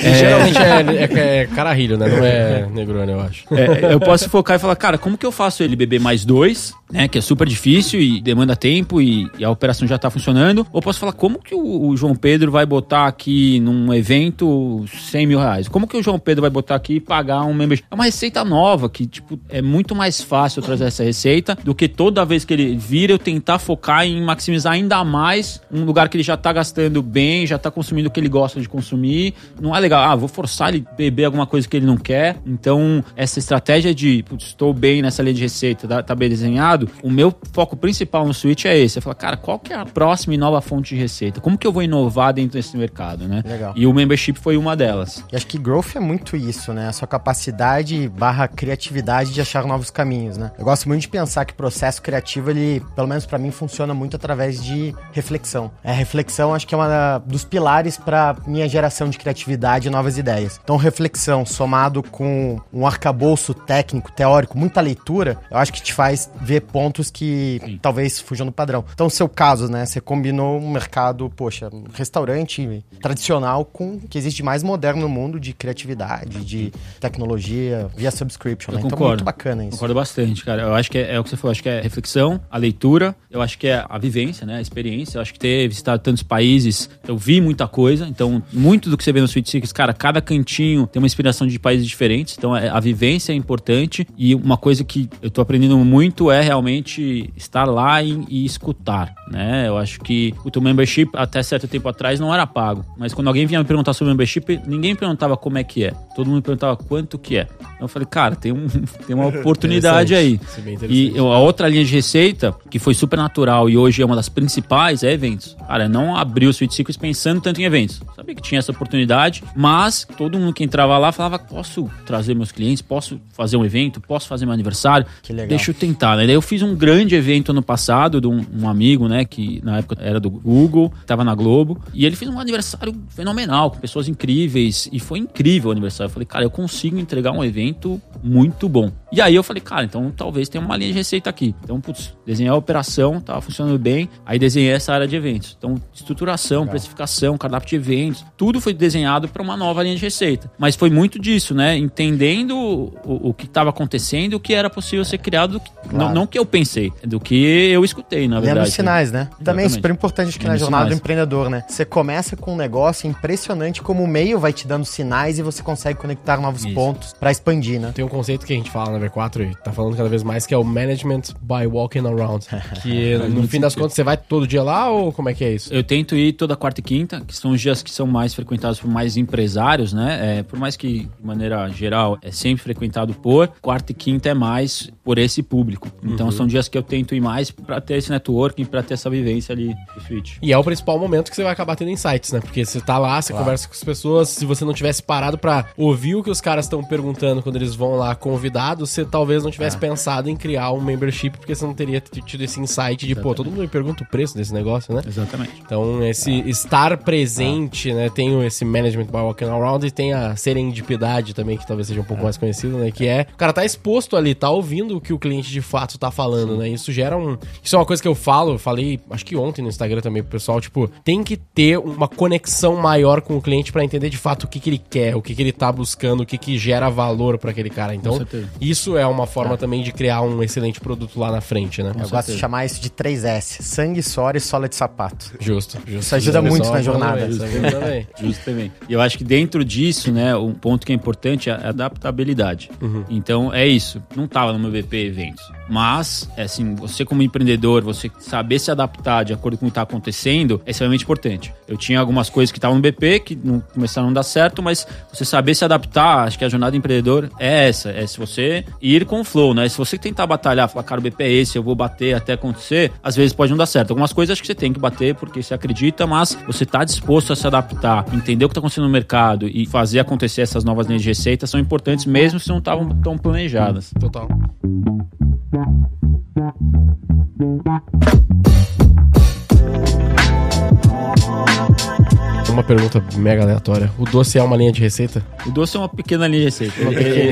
E Geralmente é, é, é cararrilho, né? Não é Negroni, eu acho. É, eu posso focar e falar, cara, como que eu faço ele beber mais dois, né? Que é super difícil e demanda tempo e, e a operação já tá funcionando. Ou posso falar, como que o, o João Pedro vai botar aqui num evento 100 mil reais? Como que o João Pedro vai botar aqui e pagar um membership? É uma receita nova que, tipo, é muito mais fácil trazer essa receita do que toda vez que ele vira eu tentar focar em maximizar ainda mais um lugar que ele já tá gastando bem, já tá consumindo o que ele gosta de consumir. Não é legal, ah, vou forçar ele beber alguma coisa que ele não quer. Então, essa estratégia de, putz, estou bem nessa linha de receita, tá, tá bem desenhado, o meu foco principal no Switch é esse. É falar, cara, qual que é a próxima e nova fonte de receita? Como que eu vou inovar dentro desse mercado, né? Legal. E o membership foi uma delas. E acho que growth é muito isso, né? A sua capacidade barra criatividade de achar novos caminhos, né? Eu gosto muito de pensar que o processo criativo, ele, pelo menos para mim, funciona muito através de reflexão. É, reflexão acho que é uma dos pilares para minha geração de criatividade e novas ideias. Então, reflexão somado com um arcabouço técnico, teórico, muita leitura, eu acho que te faz ver pontos que Sim. talvez fujam do padrão. Então, seu caso, né? Você combinou um mercado, poxa, um restaurante tradicional com o que existe mais moderno no mundo de criatividade, de tecnologia, via subscription, Eu né? Então, concordo. muito bacana isso. Concordo bastante, cara. Eu acho que é, é o que você falou, acho que é reflexão, a leitura, eu acho que é a vivência, né? A experiência. Eu acho que ter visitado tantos países, eu vi muita coisa. Então, muito do que você vê no Sweet Secrets, cara, cada cantinho tem uma inspiração de países diferentes. Então, é- a vivência é importante. E uma coisa que eu tô aprendendo muito é realmente estar lá e, e escutar, né? Eu acho que o teu membership, até certo tempo atrás, não era pago. Mas quando alguém vinha me perguntar sobre membership, ninguém perguntava como é que é. Todo mundo perguntava quanto que é. Então, eu falei, cara, tem, um, tem uma oportunidade aí. É. E a outra linha de receita, que foi super natural e hoje é uma das principais, é eventos. Cara, não abriu o Sweet Secrets pensando tanto em eventos. Sabia que tinha essa oportunidade, mas todo mundo que entrava lá falava: posso trazer meus clientes, posso fazer um evento, posso fazer meu aniversário. Que legal. Deixa eu tentar, né? Daí eu fiz um grande evento ano passado de um, um amigo, né, que na época era do Google, tava na Globo, e ele fez um aniversário fenomenal, com pessoas incríveis, e foi incrível o aniversário. Eu falei, cara, eu consigo entregar um evento muito bom. E aí eu falei, cara, então talvez tenha uma linha de receita aqui. Então, putz, desenhei a operação, tava funcionando bem, aí desenhei essa área de eventos. Então, estruturação, precificação, cardápio de eventos, tudo foi desenhado para uma nova linha de receita. Mas foi muito disso, né? Entendendo o, o que estava acontecendo e o que era possível ser criado, do que- não, não que eu pensei, é do que eu escutei, na Lendo verdade. os sinais, né? Também é Exatamente. super importante acho que na Lendo jornada do sinais. empreendedor, né? Você começa com um negócio é impressionante como o meio vai te dando sinais e você consegue conectar novos Isso. pontos pra expandir, né? Tem um conceito que a gente fala na V4 e tá falando cada vez mais que é o management by walking around. Que no fim das contas você vai todo dia lá ou como é que é isso? Eu tento ir toda quarta e quinta, que são os dias que são mais frequentados por mais empresários, né? É, por mais que, de maneira geral, é sempre frequentado por, quarta e quinta é mais por esse público. Então são dias que eu tento ir mais pra ter esse networking, pra ter essa vivência ali do Switch. E é o principal momento que você vai acabar tendo insights, né? Porque você tá lá, você conversa com as pessoas, se você não tivesse parado pra ouvir o que os caras estão perguntando quando eles vão lá convidados, você talvez não tivesse pensado em criar um membership, porque você não teria tido esse insight de, pô, todo mundo me pergunta o preço desse negócio, né? Exatamente. Então, esse estar presente, né? Tem esse management by walking around e tem a serendipidade também, que talvez seja um pouco mais conhecido, né? Que é o cara tá exposto ali, tá ouvindo o que o cliente de fato tá falando, né? Isso gera um. Isso é uma coisa que eu falo, falei, acho que ontem no Instagram também pro pessoal, tipo, tem que ter uma conexão maior com o cliente pra entender de fato o que, que ele quer, o que, que ele tá buscando, o que, que gera valor pra aquele cara. Então, certeza. Isso é uma forma também de criar um excelente produto lá na frente, né? Eu gosto certeza. de chamar isso de 3S: sangue, suor e sola de sapato. Justo, justo. Isso ajuda muito na jornada. boa, isso ajuda também. Justo também. E eu acho que dentro disso, né, um ponto que é importante é a adaptabilidade. Então, é isso. Não tava no meu BP Eventos. Mas, é assim, você como empreendedor, você saber se adaptar de acordo com o que tá acontecendo é extremamente importante. Eu tinha algumas coisas que estavam no BP, que não começaram a não dar certo, mas você saber se adaptar, acho que a jornada do empreendedor é essa. É se você ir com o flow, né? Se você tentar batalhar, falar, cara, o BP é esse, eu vou bater até acontecer, às vezes pode não dar certo. Algumas coisas acho que você tem que bater porque você acredita, mas você tá disposto a se adaptar, entender o que tá acontecendo no mercado e fazer acontecer essas novas linhas de receita são importantes mesmo se não estavam tão planejadas. Total. Thank you. Uma pergunta mega aleatória. O doce é uma linha de receita? O doce é uma pequena linha de receita. Ele- pequena ele-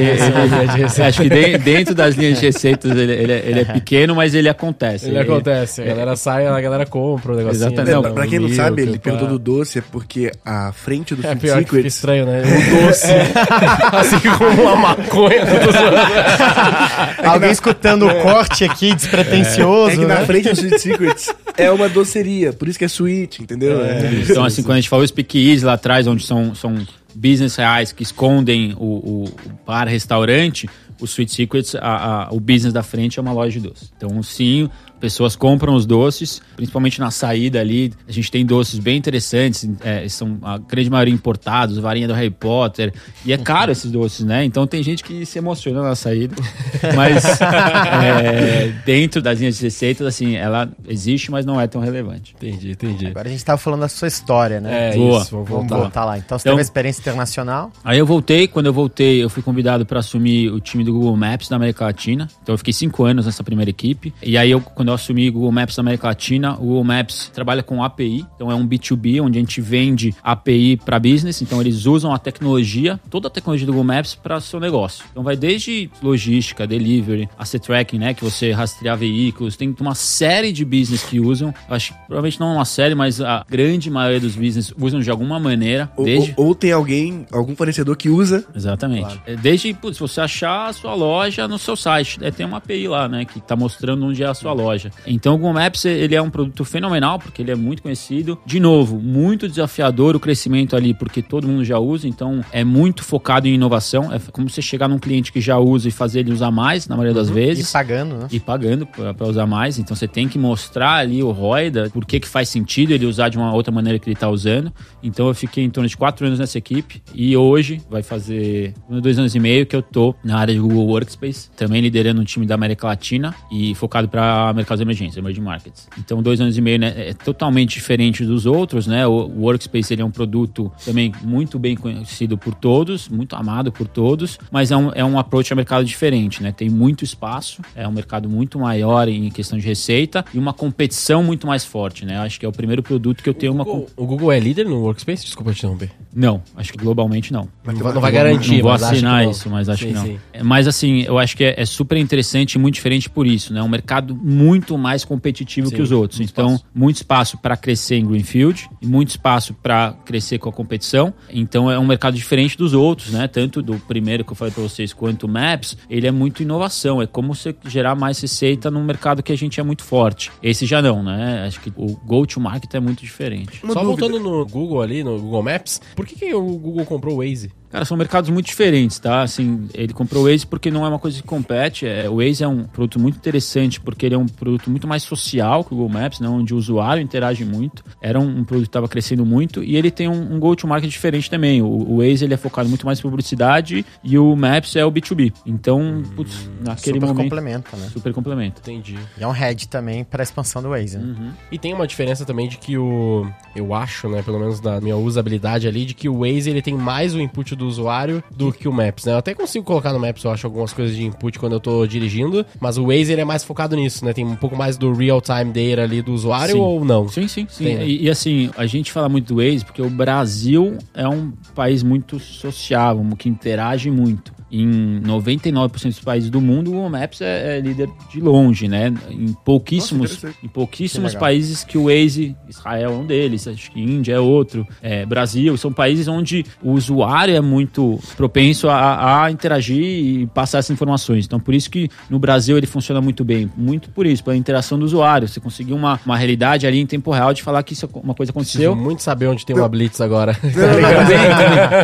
linha de receita. Acho que de- dentro das linhas de receitas ele, ele é- ele é pequeno, mas ele acontece. Ele acontece, a galera sai, a galera compra o negocinho. Exatamente. né? Não, Pra, Um quem não sabe, ele perguntou do doce, é porque a frente do É que Secrets estranho, né? O doce. assim como uma maconha. Alguém escutando o corte aqui despretensioso, É que né? na frente do Sweet Secrets é uma doceria, por isso que é sweet, entendeu? É. Então, assim, quando a gente falou speakeasy lá atrás, onde são, são business reais que escondem o, o, o bar, restaurante, o Sweet Secrets, a, a- o business da frente é uma loja de doce. Então, sim, pessoas compram os doces, principalmente na saída ali. A gente tem doces bem interessantes, é, são a grande maioria importados, varinha do Harry Potter. E é caro esses doces, né? Então tem gente que se emociona na saída. Mas é, dentro das linhas de receitas, assim, ela existe, mas não é tão relevante. Entendi, entendi. Agora a gente tava falando da sua história, né? É Boa. isso, Vamos voltar. voltar lá. Então você Então- teve uma experiência internacional. Aí eu voltei, quando eu voltei, eu fui convidado para assumir o time do Google Maps da América Latina. Então eu fiquei cinco anos nessa primeira equipe. E aí eu, quando eu assumi o Google Maps da América Latina, o Google Maps trabalha com API, então é um B2B, onde a gente vende API para business. Então eles usam a tecnologia, toda a tecnologia do Google Maps para seu negócio. Então vai desde logística, delivery, asset tracking, né, que você rastrear veículos. Tem uma série de business que usam. Acho que provavelmente não uma série, mas a grande maioria dos business usam de alguma maneira. Ou, Desde ou- ou tem alguém, algum fornecedor que usa. Exatamente. É, Desde, putz, você achar a sua loja no seu site. É, tem uma API lá, né, que tá mostrando onde é a sua loja. Então o Google Maps, ele é um produto fenomenal, porque ele é muito conhecido. De novo, muito desafiador o crescimento ali, porque todo mundo já usa, então é muito focado em inovação. É como você chegar num cliente que já usa e fazer ele usar mais, na maioria das E vezes pagando, né? e pagando para usar mais. Então você tem que mostrar ali o ROI, da, por que, que faz sentido ele usar de uma outra maneira que ele está usando. Então eu fiquei em torno de quatro anos nessa equipe e hoje vai fazer dois anos e meio que eu tô na área de Google Workspace, também liderando um time da América Latina e focado para mercados emergentes, emerging markets. Então dois anos e meio né, é totalmente diferente dos outros, né? O Workspace ele é um produto também muito bem conhecido por todos, muito amado por todos, mas é um, é um approach a mercado diferente, né? Tem muito espaço, é um mercado muito maior em questão de receita e uma competição muito mais forte, né? Acho que é o primeiro produto que eu tenho uma. com- O Google é líder no Workspace? Desculpa te interromper. Não, acho que globalmente não. Não vai, não vai garantir, não vou mas acho assinar que não. isso, mas acho Sim, que não. sim. Mas assim, eu acho que é, é super interessante e muito diferente por isso, né? É um mercado muito mais competitivo Sim, que os outros. muito Então, espaço. muito espaço para crescer em Greenfield e muito espaço para crescer com a competição. Então, é um mercado diferente dos outros, né? Tanto do primeiro que eu falei para vocês quanto o Maps, ele é muito inovação. É como você gerar mais receita num mercado que a gente é muito forte. Esse já não, né? Acho que o go-to-market é muito diferente. Uma Só dúvida. voltando no Google ali, no Google Maps, por que, que o Google comprou o Waze? Cara, são mercados muito diferentes, tá? Assim, ele comprou o Waze porque não é uma coisa que compete. É, o Waze é um produto muito interessante porque ele é um produto muito mais social que o Google Maps, né? Onde o usuário interage muito. Era um, um produto que estava crescendo muito e ele tem um, um go-to-market diferente também. O, o Waze ele é focado muito mais em publicidade e o Maps é o B2B. Então, putz, naquele Super momento... complementa, né? Super complementa. Entendi. E é um head também para a expansão do Waze, né? Uhum. E tem uma diferença também de que o. Eu acho, né? Pelo menos da minha usabilidade ali, de que o Waze ele tem mais o input do usuário do que o Maps, né? Eu até consigo colocar no Maps, eu acho, algumas coisas de input quando eu tô dirigindo, mas o Waze ele é mais focado nisso, né? Tem um pouco mais do real-time data ali do usuário Sim. ou não? Sim, sim, sim. Tem, né? e, e, assim, a gente fala muito do Waze porque o Brasil é um país muito sociável, que interage muito. Em 99% dos países do mundo, o Google Maps é, é líder de longe, né? Em pouquíssimos, Nossa, em pouquíssimos Que países que o Waze, Israel é um deles, acho que Índia é outro, é, Brasil, são países onde o usuário é muito propenso a, a interagir e passar essas informações. Então, por isso que no Brasil ele funciona muito bem. Muito por isso, pela interação do usuário. Você conseguir uma, uma realidade ali em tempo real de falar que isso, uma coisa Preciso aconteceu. muito saber onde tem uma Blitz agora.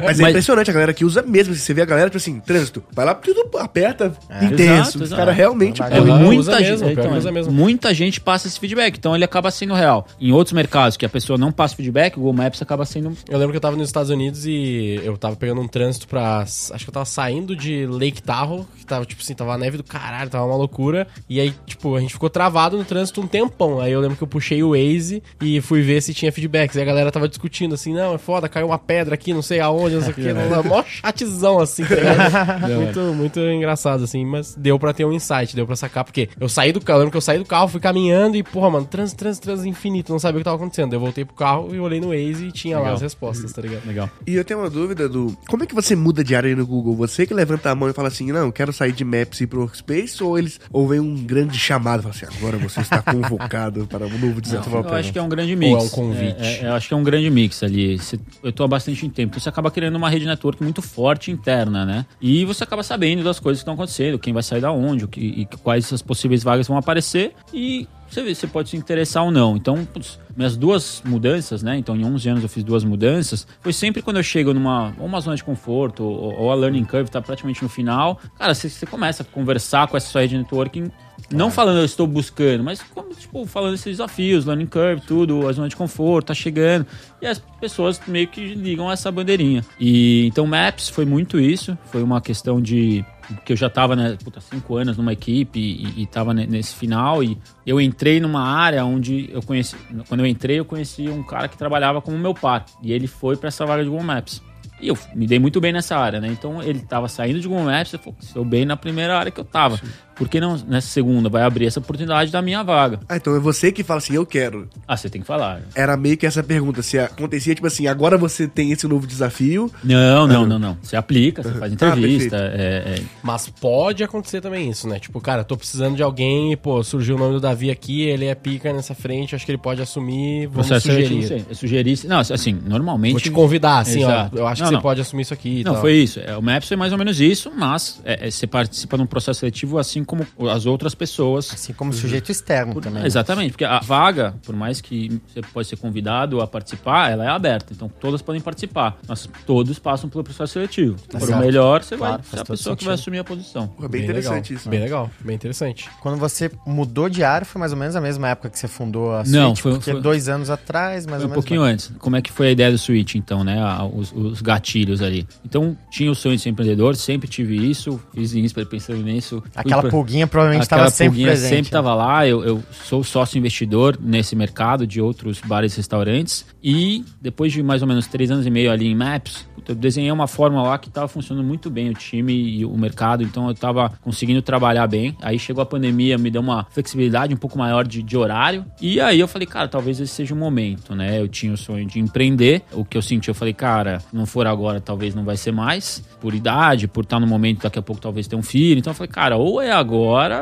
Mas é impressionante a galera que usa mesmo. Você vê a galera, tipo assim, trânsito, vai lá, tudo aperta, intenso. Exato, Os exato. caras realmente. É É, muita, mesmo, gente, que então, mesmo. muita gente passa esse feedback, então ele acaba sendo real. Em outros mercados que a pessoa não passa feedback, o Google Maps acaba sendo. Eu lembro que eu tava nos Estados Unidos e eu tava pegando um trânsito pra. Acho que eu tava saindo de Lake Tahoe, que tava, tipo assim, tava a neve do caralho, tava uma loucura. E aí, tipo, a gente ficou travado no trânsito um tempão. Aí eu lembro que eu puxei o Waze e fui ver se tinha feedbacks. E a galera tava discutindo assim: não, é foda, caiu uma pedra aqui, não sei aonde, não sei o que. Mó chatzão assim, tá ligado? muito, muito engraçado, assim, mas deu pra ter um insight, deu pra sacar, porque eu saí do carro, lembro que eu saí do carro, fui caminhando e, porra, mano, trans, trans, trans infinito, não sabia o que tava acontecendo. Eu voltei pro carro e olhei no Waze e tinha lá Legal. as respostas, tá ligado? Legal. E eu tenho uma dúvida do. Como é que você muda de área aí no Google? Você que levanta a mão e fala assim, não, eu quero sair de Maps e ir pro Workspace, ou eles. Ou vem um grande chamado e fala assim, agora você está convocado para um novo desafio. Eu acho que é um grande mix. Ou é um convite? É, é, eu acho que é um grande mix ali. Eu tô há bastante tempo. Então você acaba criando uma rede network muito forte interna, né? E você acaba sabendo das coisas que estão acontecendo, quem vai sair da onde, o que, e quais as possíveis vagas vão aparecer. E você vê, você pode se interessar ou não. Então, putz, minhas duas mudanças, né? Então, em 11 anos eu fiz duas mudanças. Foi sempre quando eu chego numa ou uma zona de conforto ou, ou a learning curve tá praticamente no final. Cara, você, você começa a conversar com essa sua rede de networking não falando eu estou buscando, mas como, tipo, falando esses desafios, learning curve, tudo, a zona de conforto, tá chegando. E as pessoas meio que ligam essa bandeirinha. E então Maps foi muito isso, foi uma questão de que eu já tava, né, puta, cinco anos numa equipe e, tava ne- nesse final e eu entrei numa área onde eu conheci, quando eu entrei eu conheci um cara que trabalhava como meu par e ele foi para essa vaga de Google Maps. E eu me dei muito bem nessa área, né? Então ele tava saindo de Google Maps, eu falei, estou bem na primeira área que eu tava. Por que não nessa segunda vai abrir essa oportunidade da minha vaga? Ah, então é você que fala assim, eu quero. Ah, você tem que falar. Era meio que essa pergunta, se acontecia, tipo assim, agora você tem esse novo desafio. Não, não, não, não. Você aplica, você faz Ah, entrevista. é, é, Mas pode acontecer também isso, né? Tipo, cara, tô precisando de alguém pô, surgiu o nome do Davi aqui, ele é pica nessa frente, acho que ele pode assumir, vamos seletivo, sugerir. Eu sugeri. Não, assim, normalmente. Vou te convidar, assim, Exato. ó, eu acho Não, que não. você pode assumir isso aqui e Não, tal. foi isso. É, o Maps foi mais ou menos isso, mas é, é, você participa de um processo seletivo assim como as outras pessoas. Assim como sujeito externo Por- também. Exatamente, porque a vaga, por mais que você pode ser convidado a participar, ela é aberta. Então todas podem participar. Mas todos passam pelo processo seletivo. Por o Exato. melhor, você Claro, vai ser a pessoa que vai sentido. assumir a posição. Porra, bem, Bem interessante legal. isso. Bem legal, bem interessante. Quando você mudou de área, foi mais ou menos a mesma época que você fundou a Não, Switch? foi- porque foi- dois anos atrás, mais Foi ou um menos. pouquinho antes. Como é que foi a ideia do Switch, então, né? Os, os gatilhos ali. Então, tinha o sonho de ser empreendedor, sempre tive isso, fiz INSPER pensando nisso. Aquela pulguinha provavelmente estava sempre pulguinha presente. sempre né? estava lá. Eu, eu sou sócio investidor nesse mercado de outros bares e restaurantes. E depois de mais ou menos três anos e meio ali em Maps, eu desenhei uma forma lá que estava funcionando muito bem o time e o mercado. Então eu estava conseguindo trabalhar bem. Aí chegou a pandemia, me deu uma flexibilidade um pouco maior de, de horário. E aí eu falei, cara, talvez esse seja o momento, né? Eu tinha o sonho de empreender. O que eu senti, eu falei, cara, não for agora, talvez não vai ser mais. Por idade, por estar no momento, daqui a pouco talvez ter um filho. Então eu falei, cara, ou é agora,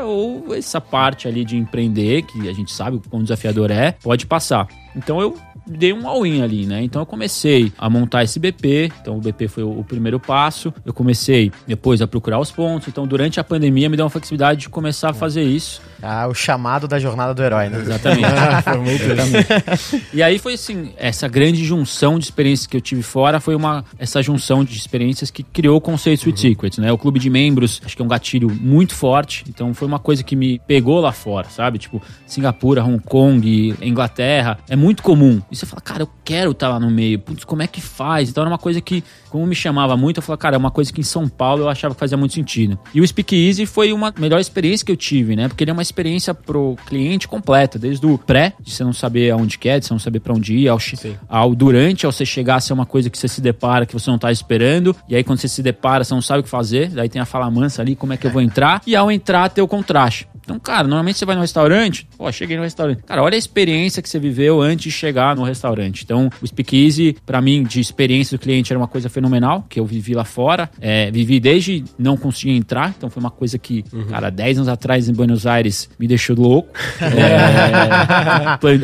ou essa parte ali de empreender, que a gente sabe o quão desafiador é, pode passar. Então eu dei um all-in ali, né? Então eu comecei a montar esse BP. Então o BP foi o, primeiro passo. Eu comecei depois a procurar os pontos. Então durante a pandemia me deu uma flexibilidade de começar a fazer isso. Ah, o chamado da jornada do herói, né? Exatamente. foi muito Exatamente. E aí foi assim, essa grande junção de experiências que eu tive fora foi uma essa junção de experiências que criou o conceito Sweet Secrets, né? O clube de membros, acho que é um gatilho muito forte, então foi uma coisa que me pegou lá fora, sabe? Tipo, Singapura, Hong Kong, Inglaterra, é muito comum. E você fala, cara, eu quero estar lá no meio. Putz, como é que faz? Então era uma coisa que, como me chamava muito, eu falava, cara, é uma coisa que em São Paulo eu achava que fazia muito sentido. E o Speak Easy foi uma melhor experiência que eu tive, né? Porque ele é uma experiência pro cliente completa, desde o pré, de você não saber aonde quer, de você não saber pra onde ir, ao, Sim. ao durante, ao você chegar a ser uma coisa que você se depara, que você não tá esperando, e aí quando você se depara, você não sabe o que fazer, daí tem a fala mansa ali, como é que eu vou entrar, e ao entrar ter o contraste. Então, cara, normalmente você vai no restaurante, pô, cheguei no restaurante. Cara, olha a experiência que você viveu antes de chegar no restaurante. Então, o Speakeasy, pra mim, de experiência do cliente, era uma coisa fenomenal, que eu vivi lá fora. É, vivi desde não conseguir entrar, então foi uma coisa que, cara, 10 anos atrás em Buenos Aires me deixou louco.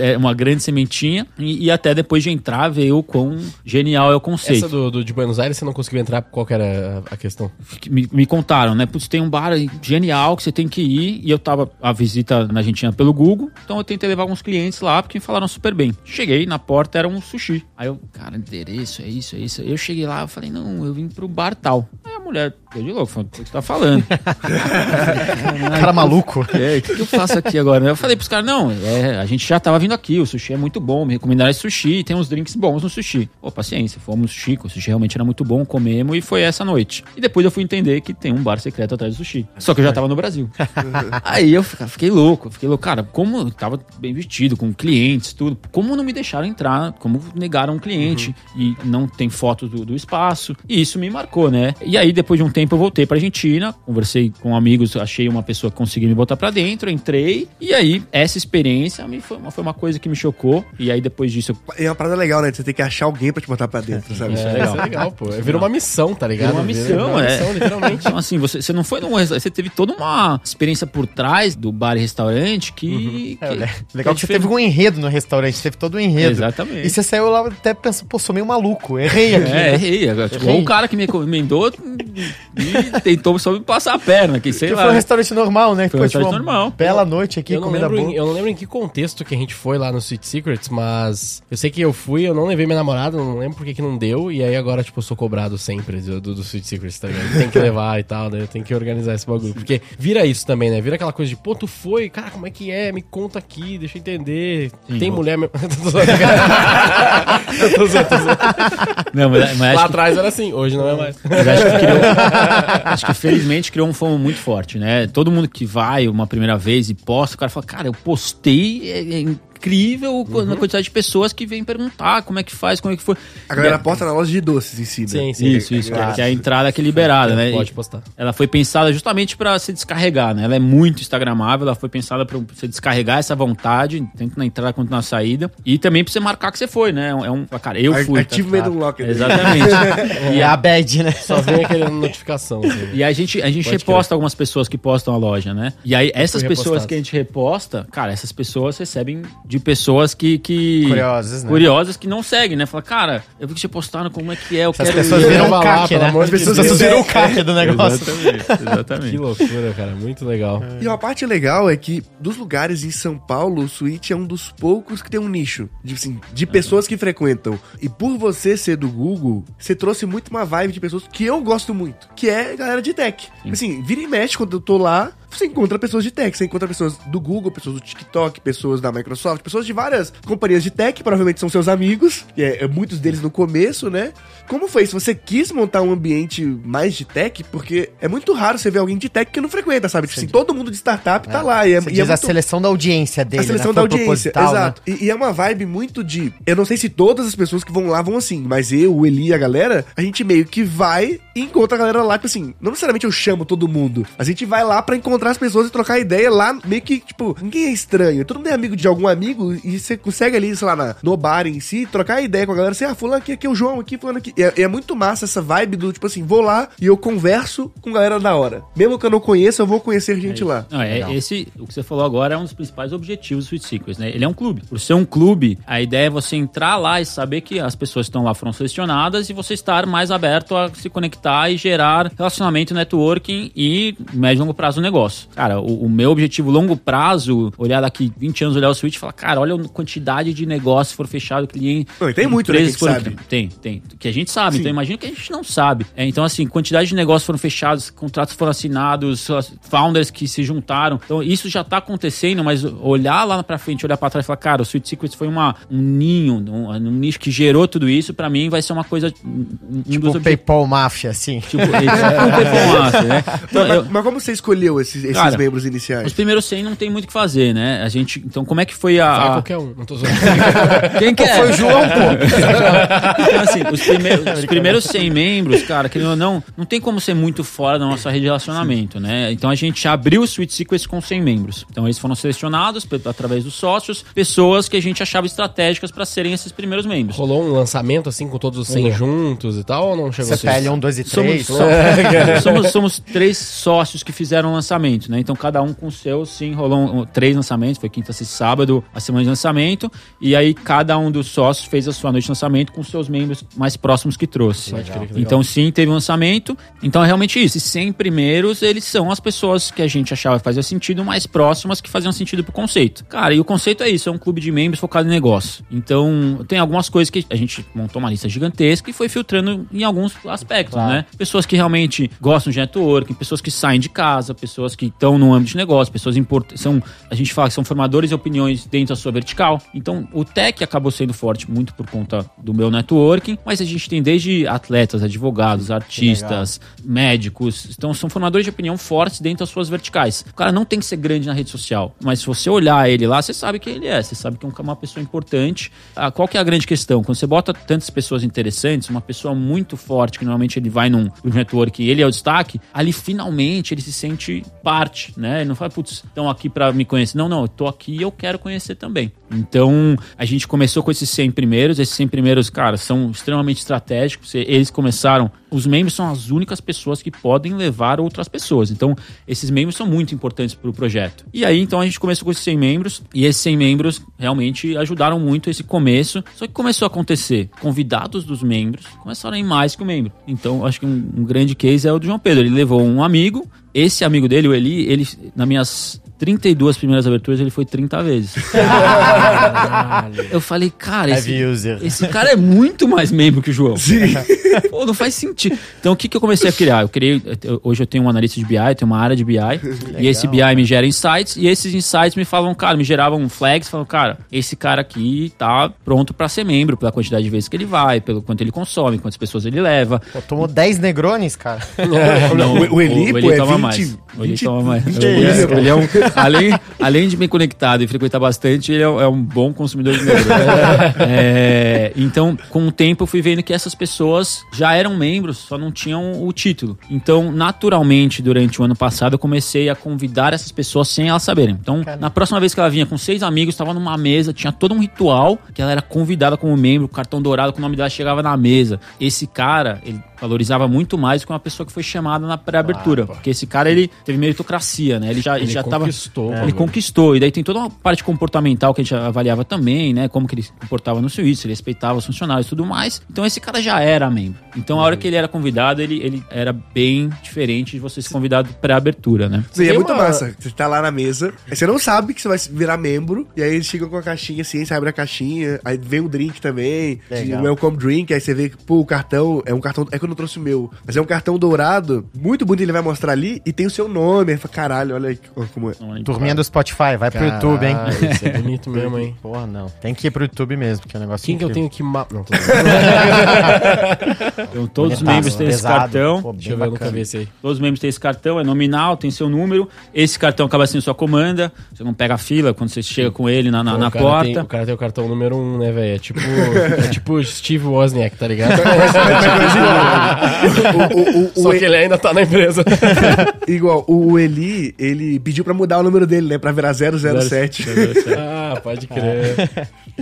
É, é, uma grande sementinha. E, e até depois de entrar, veio o quão genial é o conceito Essa do, do- de Buenos Aires, você não conseguiu entrar, qual era a, questão? que me, me contaram, né? Putz, tem um bar genial que você tem que ir. E eu tava a visita na Argentina pelo Google, então eu tentei levar alguns clientes lá porque me falaram super bem. Cheguei na porta, era um sushi. Aí eu, cara, endereço, é isso, é isso. Eu cheguei lá, eu falei, não, eu vim pro bar tal. Aí a mulher, deu de louco, falou, o que você tá falando? Cara maluco. É, o que, eu faço aqui agora? Eu falei pros caras, não, é, a gente já tava vindo aqui, o sushi é muito bom, me recomendaram esse sushi e tem uns drinks bons no sushi. Pô, paciência, fomos no sushi, o sushi realmente era muito bom, comemos e foi essa noite. E depois eu fui entender que tem um bar secreto atrás do sushi. Só que eu já tava no Brasil. Aí eu fiquei louco, fiquei louco. Cara, como eu tava bem vestido, com clientes, tudo, como não me deixaram entrar, como negaram um cliente e não tem foto do, do espaço. E isso me marcou, né? E aí depois de um tempo, eu voltei pra Argentina, conversei com amigos, achei uma pessoa que conseguiu me botar pra dentro, entrei. E aí, essa experiência me foi, uma, foi uma coisa que me chocou. E aí, depois disso, eu É uma parada legal, né? Você tem que achar alguém pra te botar pra dentro, sabe? É, isso é legal, pô. Virou uma missão, tá ligado? Virou uma missão, uma é. missão, literalmente. Então, assim, você, você não foi num você teve toda uma experiência por trás do bar e restaurante que. É, que- le- que legal é que você teve um enredo no restaurante, teve todo um enredo. Exatamente. E você saiu lá até pensando, pô, sou meio maluco, errei aqui. É, né? errei. Tipo, Errei. ou o cara que me encomendou e tentou só me passar a perna, que sei Que lá. foi um restaurante normal, né? Foi um tipo, restaurante normal. Bela noite aqui, Eu comida boa. em, eu não lembro em que contexto que a gente foi lá no Sweet Secrets, mas eu sei que eu fui, eu não levei minha namorada, não lembro por que que não deu, e aí agora, tipo, eu sou cobrado sempre do, do, do Sweet Secrets, tá ligado? Tem que levar e tal, né? Eu tenho que organizar esse bagulho. Porque vira isso também, né? Vira aquela coisa de, pô, tu foi, cara, como é que é? Me conta aqui, deixa eu entender. Sim, Tem eu- mulher mesmo. Não, mas, mas Lá acho que atrás era assim, hoje não é mais. Mas acho que criou. acho que felizmente criou um fomo muito forte, né? Todo mundo que vai uma primeira vez e posta, o cara fala, cara, eu postei, é, é incrível Uhum. a quantidade de pessoas que vêm perguntar como é que faz, como é que foi. A galera E posta na loja de doces em si, né? Sim, sim. Isso, isso, que é, que é a entrada que é liberada, né? Pode postar. Ela foi pensada justamente para se descarregar, né? Ela é muito instagramável, ela foi pensada para você descarregar essa vontade, tanto na entrada quanto na saída, e também para você marcar que você foi, né? É um, cara, eu Ar- fui. Achievement tá? Unlocked. Exatamente. E a bad, né? Só vem aquele notificação. Assim. E aí a gente, a gente Pode reposta algumas pessoas que postam a loja, né? E aí essas pessoas que a gente reposta, cara, essas pessoas recebem de pessoas que. que Curiosas, né? Curiosas que não seguem, né? Fala, cara, eu vi que você postaram como é que é, eu As quero pessoas ir. viram Vai o lá, CAC, pelo né? As pessoas viram o CAC do negócio. Exatamente, Que exatamente. loucura, cara. Muito legal. E uma parte legal é que dos lugares em São Paulo, o Switch é um dos poucos que tem um nicho de, assim, de pessoas que frequentam. E por você ser do Google, você trouxe muito uma vibe de pessoas que eu gosto muito, que é galera de tech. Assim, vira e mexe quando eu tô lá, você encontra pessoas de tech, você encontra pessoas do Google, pessoas do TikTok, pessoas da Microsoft, pessoas de várias companhias de tech, provavelmente são seus amigos, é, é muitos deles no começo, né? Como foi isso? Você quis montar um ambiente mais de tech? Porque é muito raro você ver alguém de tech que não frequenta, sabe? Tipo assim, todo mundo de startup tá lá. E é, Você e diz é a muito- seleção da audiência dele, a seleção né? da audiência, né? exato. E, e é uma vibe muito de. Eu não sei se todas as pessoas que vão lá vão assim, mas eu, o Eli e a galera, a gente meio que vai e encontra a galera lá, tipo assim, não necessariamente eu chamo todo mundo. A gente vai lá pra encontrar as pessoas e trocar ideia lá, meio que, tipo, ninguém é estranho. Todo mundo é amigo de algum amigo e você consegue ali, sei lá, na- no bar em si, trocar ideia com a galera, assim, ah, fulano aqui, aqui é o João, aqui, fulano aqui. E é, é muito massa essa vibe do, tipo assim, vou lá e eu converso com galera da hora. Mesmo que eu não conheça, eu vou conhecer gente lá. Não, é, esse, o que você falou agora é um dos principais objetivos do Sweet Secrets, né? Ele é um clube. Por ser um clube, a ideia é você entrar lá e saber que as pessoas que estão lá foram selecionadas e você estar mais aberto a se conectar e gerar relacionamento, networking e médio e longo prazo negócio. Cara, o, o meu objetivo longo prazo, olhar daqui 20 anos, olhar o Switch e falar, cara, olha a quantidade de negócios que foram fechados, cliente. Não, tem muito, né, que a gente foram- sabe. Tem, tem. Que a gente sabe, Sim. então imagina que a gente não sabe. É, então, assim, quantidade de negócios foram fechados, contratos foram assinados, as founders que se juntaram. Então, isso já tá acontecendo, mas olhar lá pra frente, olhar pra trás e falar, cara, o Sweet Secrets foi uma, um ninho, um, um nicho que gerou tudo isso, pra mim vai ser uma coisa. Um, um Tipo dos objetivos. PayPal Máfia, assim. Tipo, é tipo um performance, né? Então, mas, eu- mas como você escolheu esses, esses Cara, membros iniciais? os primeiros 100 não tem muito o que fazer, né? A gente, então, como é que foi Vai a. qualquer um, não tô zoando. Quem que é? Foi o João, pô. Então, assim, os primeiros, os primeiros 100 membros, cara, querendo ou não, não tem como ser muito fora da nossa rede de relacionamento, né? Então a gente abriu o Sweet Secrets com 100 membros. Então eles foram selecionados através dos sócios, pessoas que a gente achava estratégicas para serem esses primeiros membros. Rolou um lançamento assim com todos os 100 juntos e tal ou não chegou a ser CPL 1, 2 e 3. Somos, somos, somos três sócios que fizeram o lançamento, né? Então cada um com o seu, sim, rolou um- três lançamentos, foi quinta, sexta e sábado, a semana de lançamento, e aí cada um dos sócios fez a sua noite de lançamento com seus membros mais próximos que trouxe. Pode crer, que legal. Então sim, teve um lançamento. Então é realmente isso. E 100 primeiros, eles são as pessoas que a gente achava que fazia sentido, mais próximas que faziam sentido pro conceito. Cara, e o conceito é isso, é um clube de membros focado em negócio. Então, tem algumas coisas que a gente montou uma lista gigantesca e foi filtrando em alguns aspectos, né? Pessoas que realmente gostam de networking, pessoas que saem de casa, pessoas que estão no âmbito de negócio, pessoas importantes, são, a gente fala que são formadores de opiniões dentro da sua vertical. Então, o tech acabou sendo forte muito por conta do meu networking, mas a gente tem desde atletas, advogados, artistas, médicos, então são formadores de opinião fortes dentro das suas verticais. O cara não tem que ser grande na rede social, mas se você olhar ele lá, você sabe quem ele é, você sabe que é uma pessoa importante. Ah, qual que é a grande questão? Quando você bota tantas pessoas interessantes, uma pessoa muito forte, que normalmente ele vai num network e ele é o destaque, ali finalmente ele se sente parte, né? Ele não fala, putz, estão aqui para me conhecer. Não, não, eu tô aqui e eu quero conhecer também. Então, a gente começou com esses 100 primeiros. Esses 100 primeiros, cara, são extremamente estratégicos. Eles começaram. Os membros são as únicas pessoas que podem levar outras pessoas. Então, esses membros são muito importantes para o projeto. E aí, então, a gente começou com esses 100 membros. E esses 100 membros realmente ajudaram muito esse começo. Só que começou a acontecer. Convidados dos membros começaram a ir mais que o membro. Então, acho que um, um grande case é o do João Pedro. Ele levou um amigo. Esse amigo dele, o Eli, ele, nas minhas 32 primeiras aberturas, ele foi 30 vezes. eu falei, cara, esse, esse, cara é muito mais membro que o João. Sim. Pô, não faz sentido. Então, o que, que eu comecei a criar? Eu criei, hoje eu tenho um analista de BI, tenho uma área de BI, Legal, e esse BI me gera insights, e esses insights me falam, cara, me geravam flags, falam, cara, esse cara aqui tá pronto para ser membro, pela quantidade de vezes que ele vai, pelo quanto ele consome, quantas pessoas ele leva. Pô, tomou 10 negrones, cara. É, não, o, o Eli, o, o Eli é toma 20, mais. O Eli toma mais. Ele é um, além, além de bem conectado e frequentar bastante, ele é, é um bom consumidor de negro. é, então, com o tempo, eu fui vendo que essas pessoas já eram membros, só não tinham o título. Então, naturalmente, durante o ano passado, eu comecei a convidar essas pessoas sem elas saberem. Então, Caramba. na próxima vez que ela vinha com seis amigos, estava numa mesa, tinha todo um ritual que ela era convidada como membro, cartão dourado, com o nome dela chegava na mesa. Esse cara, ele valorizava muito mais do que uma pessoa que foi chamada na pré-abertura. Ah, porque esse cara, ele teve meritocracia, né? Ele já, ele, ele já conquistou. É, ele conquistou. E daí tem toda uma parte comportamental que a gente avaliava também, né? Como que ele se comportava no serviço, ele respeitava os funcionários e tudo mais. Então esse cara já era membro. Então a hora que ele era convidado, ele, ele era bem diferente de você ser convidado pré-abertura, né? Sim, é muito uma... massa. Você tá lá na mesa, aí você não sabe que você vai virar membro, e aí eles chegam com a caixinha assim, você abre a caixinha, aí vem o drink também, o welcome drink, aí você vê que, pô, o cartão é um cartão. É que eu não trouxe o meu. Mas é um cartão dourado, muito bonito, ele vai mostrar ali, e tem o seu nome. Aí fala, caralho, olha aí como é. Turminha do Spotify, vai Caralho, pro YouTube, hein? Isso é bonito mesmo, hein? Porra, não. Tem que ir pro YouTube mesmo, porque é um negócio Quem que eu tenho que... Ma... Não, tô Então todos os membros têm esse cartão. Pô, Deixa eu ver, vi esse aí. Todos os membros têm esse cartão, é nominal, tem seu número. Esse cartão acaba sendo sua comanda. Você não pega a fila quando você chega com ele na, na, Pô, na o porta. Tem, o cara tem o cartão número um, né, velho? É tipo, é tipo Steve Wozniak, tá ligado? o, o, o, Só que ele ainda tá na empresa. Igual, o Eli, ele pediu pra mudar o número dele, né? Pra virar 007. ah, pode crer.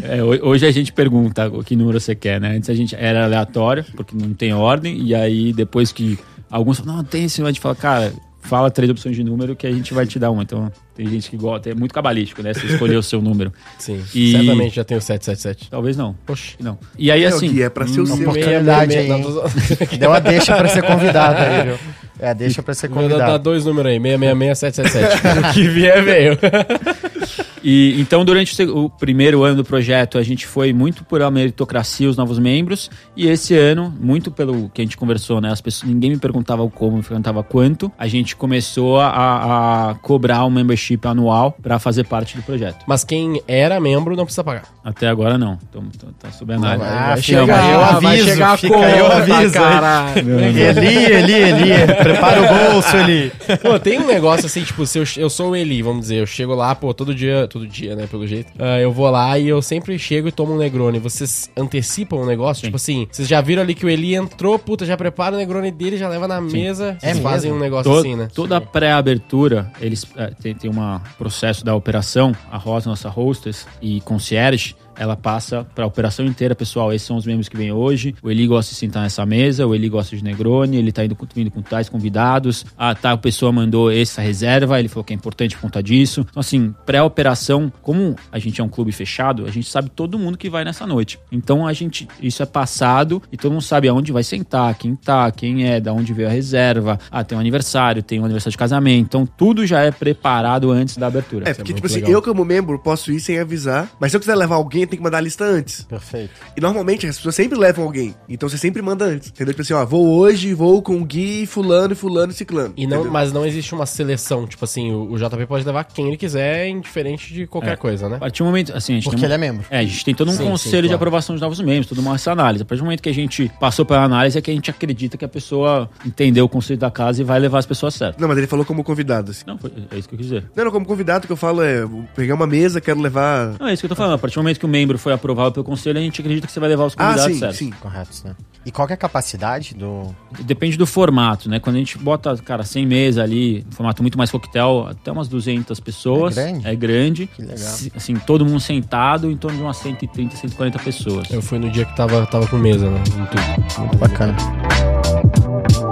É, hoje a gente pergunta o que número você quer, né? Antes a gente era aleatório, porque não tem ordem, e aí depois que alguns falam, não, tem esse, a gente fala, cara, fala três opções de número que a gente vai te dar uma. Então, tem gente que gosta, é muito cabalístico, né? Você escolher o seu número. Sim. E... Certamente já tem o 777. Talvez não. Poxa. Não. E aí, é, assim. É pra ser o seu. oportunidade aí. Deu a deixa pra ser convidado aí, viu? É, deixa pra ser convidado. Dá dois números aí, 666 777. o que vier, veio. E então, durante o primeiro ano do projeto, a gente foi muito por a meritocracia, os novos membros, e esse ano, muito pelo que a gente conversou, né? As pessoas, ninguém me perguntava o como, me perguntava quanto, a gente começou a, a cobrar um membership anual para fazer parte do projeto. Mas quem era membro não precisa pagar. Até agora não. Então, tá sob análise. Ah, vai chegar, eu aviso, vai chegar fica com eu aviso. Caralho. Eli, Eli, Eli, prepara o bolso, Eli. Pô, tem um negócio assim, tipo, se eu, eu sou o Eli, vamos dizer, eu chego lá, pô, todo dia todo dia, né, pelo jeito. Uh, eu vou lá e eu sempre chego e tomo um Negroni. Vocês antecipam o negócio? Sim. Tipo assim, vocês já viram ali que o Eli entrou, puta, já prepara o Negroni dele, já leva na Sim. mesa. É vocês fazem um negócio Todo, assim, né? Toda a pré-abertura, eles é, tem, tem um processo da operação, a Rosa, nossa hostess e concierge, ela passa para a operação inteira, pessoal. Esses são os membros que vêm hoje. O Eli gosta de sentar nessa mesa, o Eli gosta de Negroni, ele tá indo, vindo com tais convidados. Ah, tá, a pessoa mandou essa reserva, ele falou que é importante por conta disso. Então, assim, pré-operação, como a gente é um clube fechado, a gente sabe todo mundo que vai nessa noite. Então, a gente, isso é passado e todo mundo sabe aonde vai sentar, quem tá, quem é, da onde veio a reserva. Ah, tem um aniversário, tem um aniversário de casamento. Então, tudo já é preparado antes da abertura. É, porque, tipo assim, legal. eu como membro posso ir sem avisar, mas se eu quiser levar alguém tem que mandar a lista antes. Perfeito. E normalmente as pessoas sempre levam alguém. Então você sempre manda antes. Entendeu? Tipo assim, ó, vou hoje, vou com o Gui, fulano, fulano e ciclano. E não, mas não existe uma seleção, tipo assim, o, o JP pode levar quem ele quiser, indiferente de qualquer É. coisa, né? A partir do momento, assim, a gente Porque tem um- ele é membro. É, a gente tem todo um Sim, sim, conselho de claro. aprovação de novos membros, toda uma essa análise. A partir do momento que a gente passou pela análise, é que a gente acredita que a pessoa entendeu o conceito da casa e vai levar as pessoas certas. Não, mas ele falou como convidado, assim. Não, foi- é isso que eu quis dizer. Não, não, como convidado que eu falo é, pegar uma mesa, quero levar... Não, é isso que eu tô falando. A partir do momento que o membro foi aprovado pelo conselho, a gente acredita que você vai levar os Ah, convidados sim, certos. sim. Corretos, né? E qual que é a capacidade do. Depende do formato, né? Quando a gente bota, cara, 100 mesas ali, um formato muito mais coquetel, até umas 200 pessoas. É grande? É grande. Que legal. Assim, todo mundo sentado, em torno de umas 130, 140 pessoas. Eu fui no dia que tava, tava com mesa, né? tudo. Muito bacana. E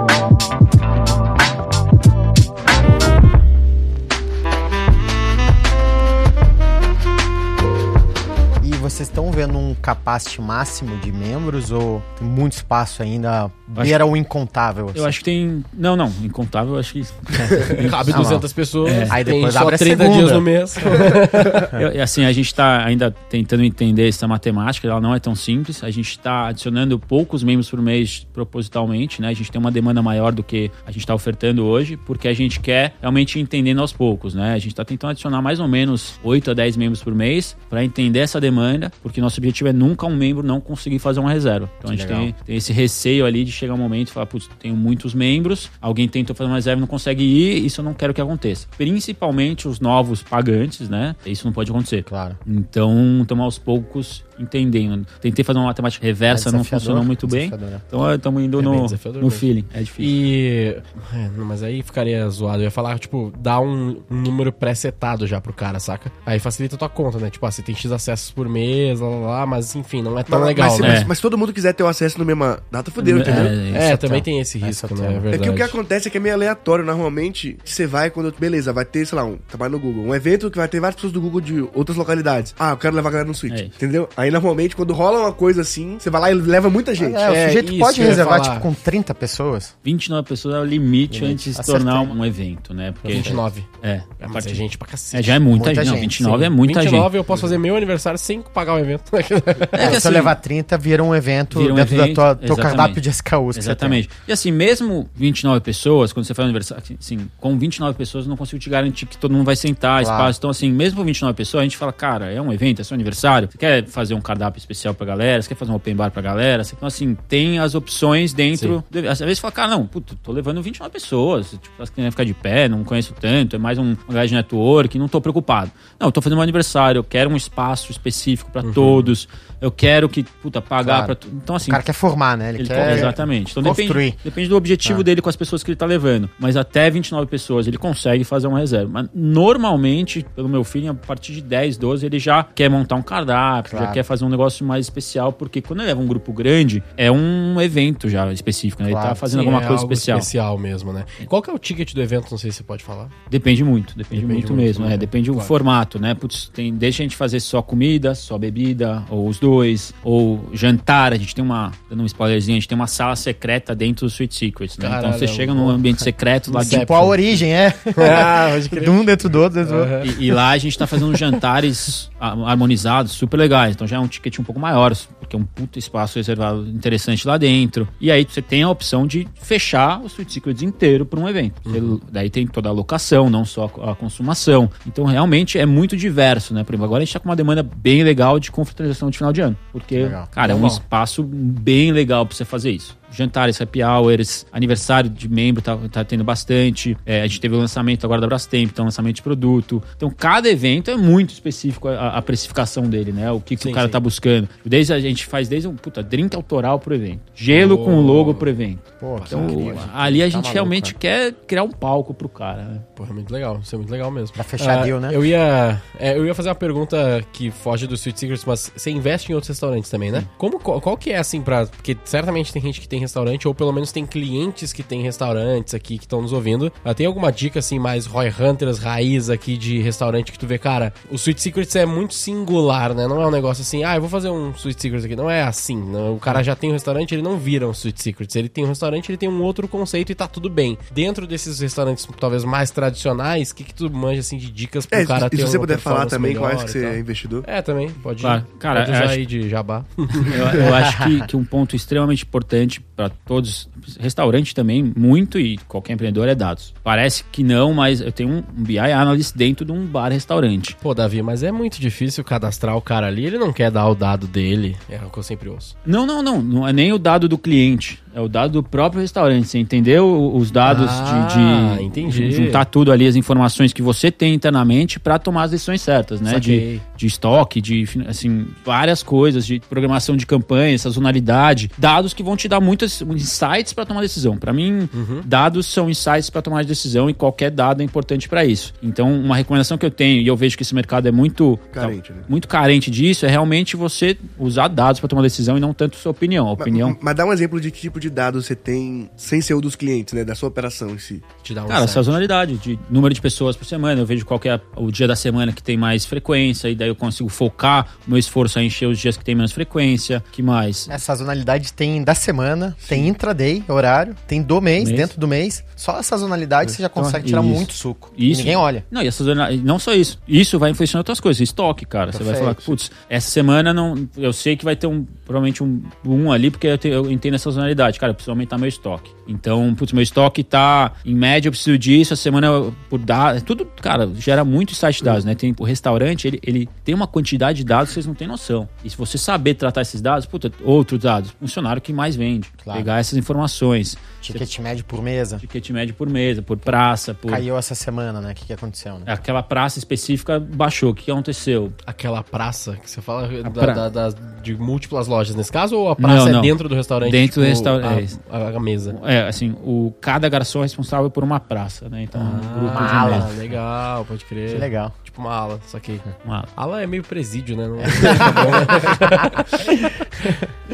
vocês estão vendo um capacity máximo de membros ou tem muito espaço ainda? Beira o incontável. Eu acho que tem. Não, não, incontável, eu acho que. Cabe Ah, não. 200 pessoas, É. Aí tem depois abre a 30 segunda. dias no mês. Eu- e assim, a gente está ainda tentando entender essa matemática, ela não é tão simples. A gente está adicionando poucos membros por mês propositalmente, né? A gente tem uma demanda maior do que a gente está ofertando hoje, porque a gente quer realmente ir entendendo aos poucos, né? A gente está tentando adicionar mais ou menos 8 a 10 membros por mês para entender essa demanda, porque nosso objetivo é nunca um membro não conseguir fazer uma reserva. Então a gente tem, tem esse receio ali de chegar um momento e falar, putz, tenho muitos membros, alguém tentou fazer uma reserva e não consegue ir, isso eu não quero que aconteça. Principalmente os novos pagantes, né? Isso não pode acontecer. Claro. Então, estamos aos poucos entendendo. Tentei fazer uma matemática reversa, É não funcionou muito bem. né? Então, estamos indo É no, no mesmo. feeling. É difícil. E. é, mas aí ficaria zoado. Eu ia falar, tipo, dá um, um número pré-setado já pro cara, saca? Aí facilita a tua conta, né? Tipo, ah, você tem X acessos por mês, lá, lá, lá, mas enfim, não é tão Mas- legal, mas, se- né? mas, É. mas se todo mundo quiser ter o acesso na mesma data, fodeu, entendeu? É, É, é também tem esse risco, é né? É É que o que acontece é que é meio aleatório. Normalmente, você vai quando. Beleza, vai ter, sei lá, um trabalho no Google. Um evento que vai ter várias pessoas do Google de outras localidades. Ah, eu quero levar a galera no Switch. É. Entendeu? Aí normalmente, quando rola uma coisa assim, você vai lá e leva muita gente. É, o É, sujeito isso pode reservar, tipo, com 30 pessoas. 29 pessoas é o limite antes de se tornar um evento, né? Porque 29. É, É, a mas partir é gente pra cacete. É, já é muita, Muita gente. Não, gente, 29 Sim. é muita 29 gente. eu posso fazer meu aniversário sem pagar o evento. É, se assim, eu levar 30, vira um evento Vira um dentro evento, da tua, teu cardápio de SKUs Exatamente. E assim, mesmo 29 pessoas, quando você faz um aniversário, assim, com 29 pessoas, eu não consigo te garantir que todo mundo vai sentar, Claro. espaço. Então, assim, mesmo com 29 pessoas, a gente fala, cara, é um evento, é seu aniversário. Você quer fazer um cardápio especial pra galera? Você quer fazer um open bar pra galera? Então, assim, tem as opções dentro. do- Às vezes você fala, cara, não, puta, tô levando 29 pessoas. Tipo, elas querem ficar de pé, não conheço tanto, é mais um galera de network, não tô preocupado. Não, eu tô fazendo um aniversário, eu quero um espaço específico pra todos. Eu quero que, puta, pagar Claro. pra. tu- Então, assim, O cara quer formar, né? Ele, ele quer. exatamente. Então depende, construir. depende do objetivo Ah. dele com as pessoas que ele tá levando. Mas até 29 pessoas ele consegue fazer uma reserva. Mas normalmente, pelo meu filho, a partir de 10, 12, ele já quer montar um cardápio, já Claro. quer fazer um negócio mais especial, porque quando ele leva um grupo grande, é um evento já específico, né? Ele Claro. tá fazendo Sim, alguma é coisa algo especial. especial mesmo, né? Qual que é o ticket do evento? Não sei se você pode falar. Depende muito, depende, Depende muito, muito, mesmo. né? É, depende do Claro. formato, né? Putz, tem, deixa a gente fazer só comida, só bebida, ou os dois, ou jantar. A gente tem uma, dando um spoilerzinho, a gente tem uma sala secreta dentro do Sweet Secrets, né? então Caralho, você chega num ambiente secreto lá de Tipo a origem, é. Ah. De um dentro do outro, dentro do outro. E, e lá a gente tá fazendo jantares harmonizados, super legais. Então já é um ticket um pouco maior, porque é um puta espaço reservado interessante lá dentro. E aí você tem a opção de fechar o Sweet Secrets inteiro para um evento. Você- daí tem toda a locação, não só a consumação. Então realmente é muito diverso, né? Por exemplo, agora a gente tá com uma demanda bem legal de confraternização de final de ano. Porque, Legal. cara, é um Bom. espaço bem legal para você fazer isso. Jantares, happy hours, aniversário de membro tá, tá tendo bastante. É, a gente teve o lançamento agora da Brastemp, então lançamento de produto. Então cada evento é muito específico a, a precificação dele, né? O que, que Sim, o cara sim. tá buscando. Desde a gente faz desde um puta drink autoral pro evento, gelo Oh. com logo pro evento. Pô, que Então incrível. ali a Tá gente maluco, realmente né? quer criar um palco pro cara, né? Pô, é muito legal, isso é muito legal mesmo. Pra fechar Ah, deal, né? Eu ia, é, eu ia fazer uma pergunta que foge do Sweet Secrets, mas você investe em outros restaurantes também, né? Como, qual, qual que é assim pra... Porque certamente tem gente que tem tem restaurante, ou pelo menos tem clientes que têm restaurantes aqui que estão nos ouvindo. Ah, tem alguma dica, assim, mais Roy Hunters raiz aqui de restaurante que tu vê, cara? O Sweet Secrets é muito singular, né? Não é um negócio assim, ah, eu vou fazer um Sweet Secrets aqui. Não é assim. Não. O cara já tem um restaurante, ele não vira um Sweet Secrets. Ele tem um restaurante, ele tem um outro conceito e tá tudo bem. Dentro desses restaurantes talvez mais tradicionais, o que, que tu manja assim de dicas pro É, cara e ter se você puder falar também quais que e você é investidor. É, também, pode, Claro. Cara, pode usar acho- aí de jabá. Eu, eu acho que, que um ponto extremamente importante para todos, restaurante também, muito e qualquer empreendedor é dados. Parece que não, mas eu tenho um BI analyst dentro de um bar-restaurante. Pô, Davi, mas é muito difícil cadastrar o cara ali, ele não quer dar o dado dele. É o que eu sempre ouço. Não, não, não. Não é nem o dado do cliente. É o dado do próprio restaurante. Você entendeu os dados Ah, de, de juntar tudo ali, as informações que você tem internamente para tomar as decisões certas, né? Saquei. De, de estoque, de assim, várias coisas, de programação de campanha, sazonalidade. Dados que vão te dar muitos insights para tomar decisão. Para mim, Uhum. dados são insights para tomar decisão e qualquer dado é importante para isso. Então, uma recomendação que eu tenho, e eu vejo que esse mercado é muito Carente, né? muito carente disso, é realmente você usar dados para tomar decisão e não tanto sua opinião. A opinião. Mas, mas dá um exemplo de que tipo de dados você tem sem ser o dos clientes, né? Da sua operação em si. Te dá um Cara, sazonalidade, de número de pessoas por semana. Eu vejo qual que é o dia da semana que tem mais frequência, e daí eu consigo focar o meu esforço a encher os dias que tem menos frequência. que mais? A sazonalidade tem da semana, tem intraday, horário, tem do mês, Mês. dentro do mês. Só a sazonalidade você já consegue tirar Isso. muito suco. Isso. Ninguém olha. Não, e a sazonalidade, não só isso. Isso vai influenciar em outras coisas. Estoque, cara. Você vai Perfeito. falar, putz, essa semana não. Eu sei que vai ter um. Provavelmente um, um ali, porque eu, te- eu entendo a sazonalidade. Cara, eu preciso aumentar meu estoque. Então, putz, meu estoque tá. Em média, eu preciso disso. A semana eu- por dar. Tudo, cara, gera muito insight de dados, né? Tem, o restaurante, ele, ele tem uma quantidade de dados que vocês não têm noção. E se você saber tratar esses dados, puta, outros dados, funcionário que mais vende. Claro. Pegar essas informações. Ticket médio por mesa. Ticket médio por mesa, por praça, por. Caiu essa semana, né? O que, que aconteceu, né? Aquela praça específica baixou. O que que aconteceu? Aquela praça que você fala da- pra- da- das- de múltuplas lojas nesse caso, ou a praça Não, é não. dentro do restaurante? Dentro do restaurante, A, a- a mesa. É, assim, o, cada garçom é responsável por uma praça, né? Então, um grupo de. Ah, mesa. legal, pode crer. Que legal. Tipo uma ala, só que. Uma ala. Ala é meio presídio, né? Não é-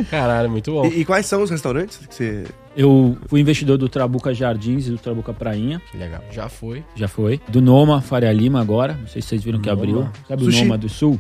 Caralho, muito bom. E, e quais são os restaurantes que você. Eu fui investidor do Trabuca Jardins e do Trabuca Prainha, Que legal. Já foi. já foi. Do Noma Faria Lima agora, não sei se vocês viram que Noma. abriu. Sabe Sushi. o Noma do Sul?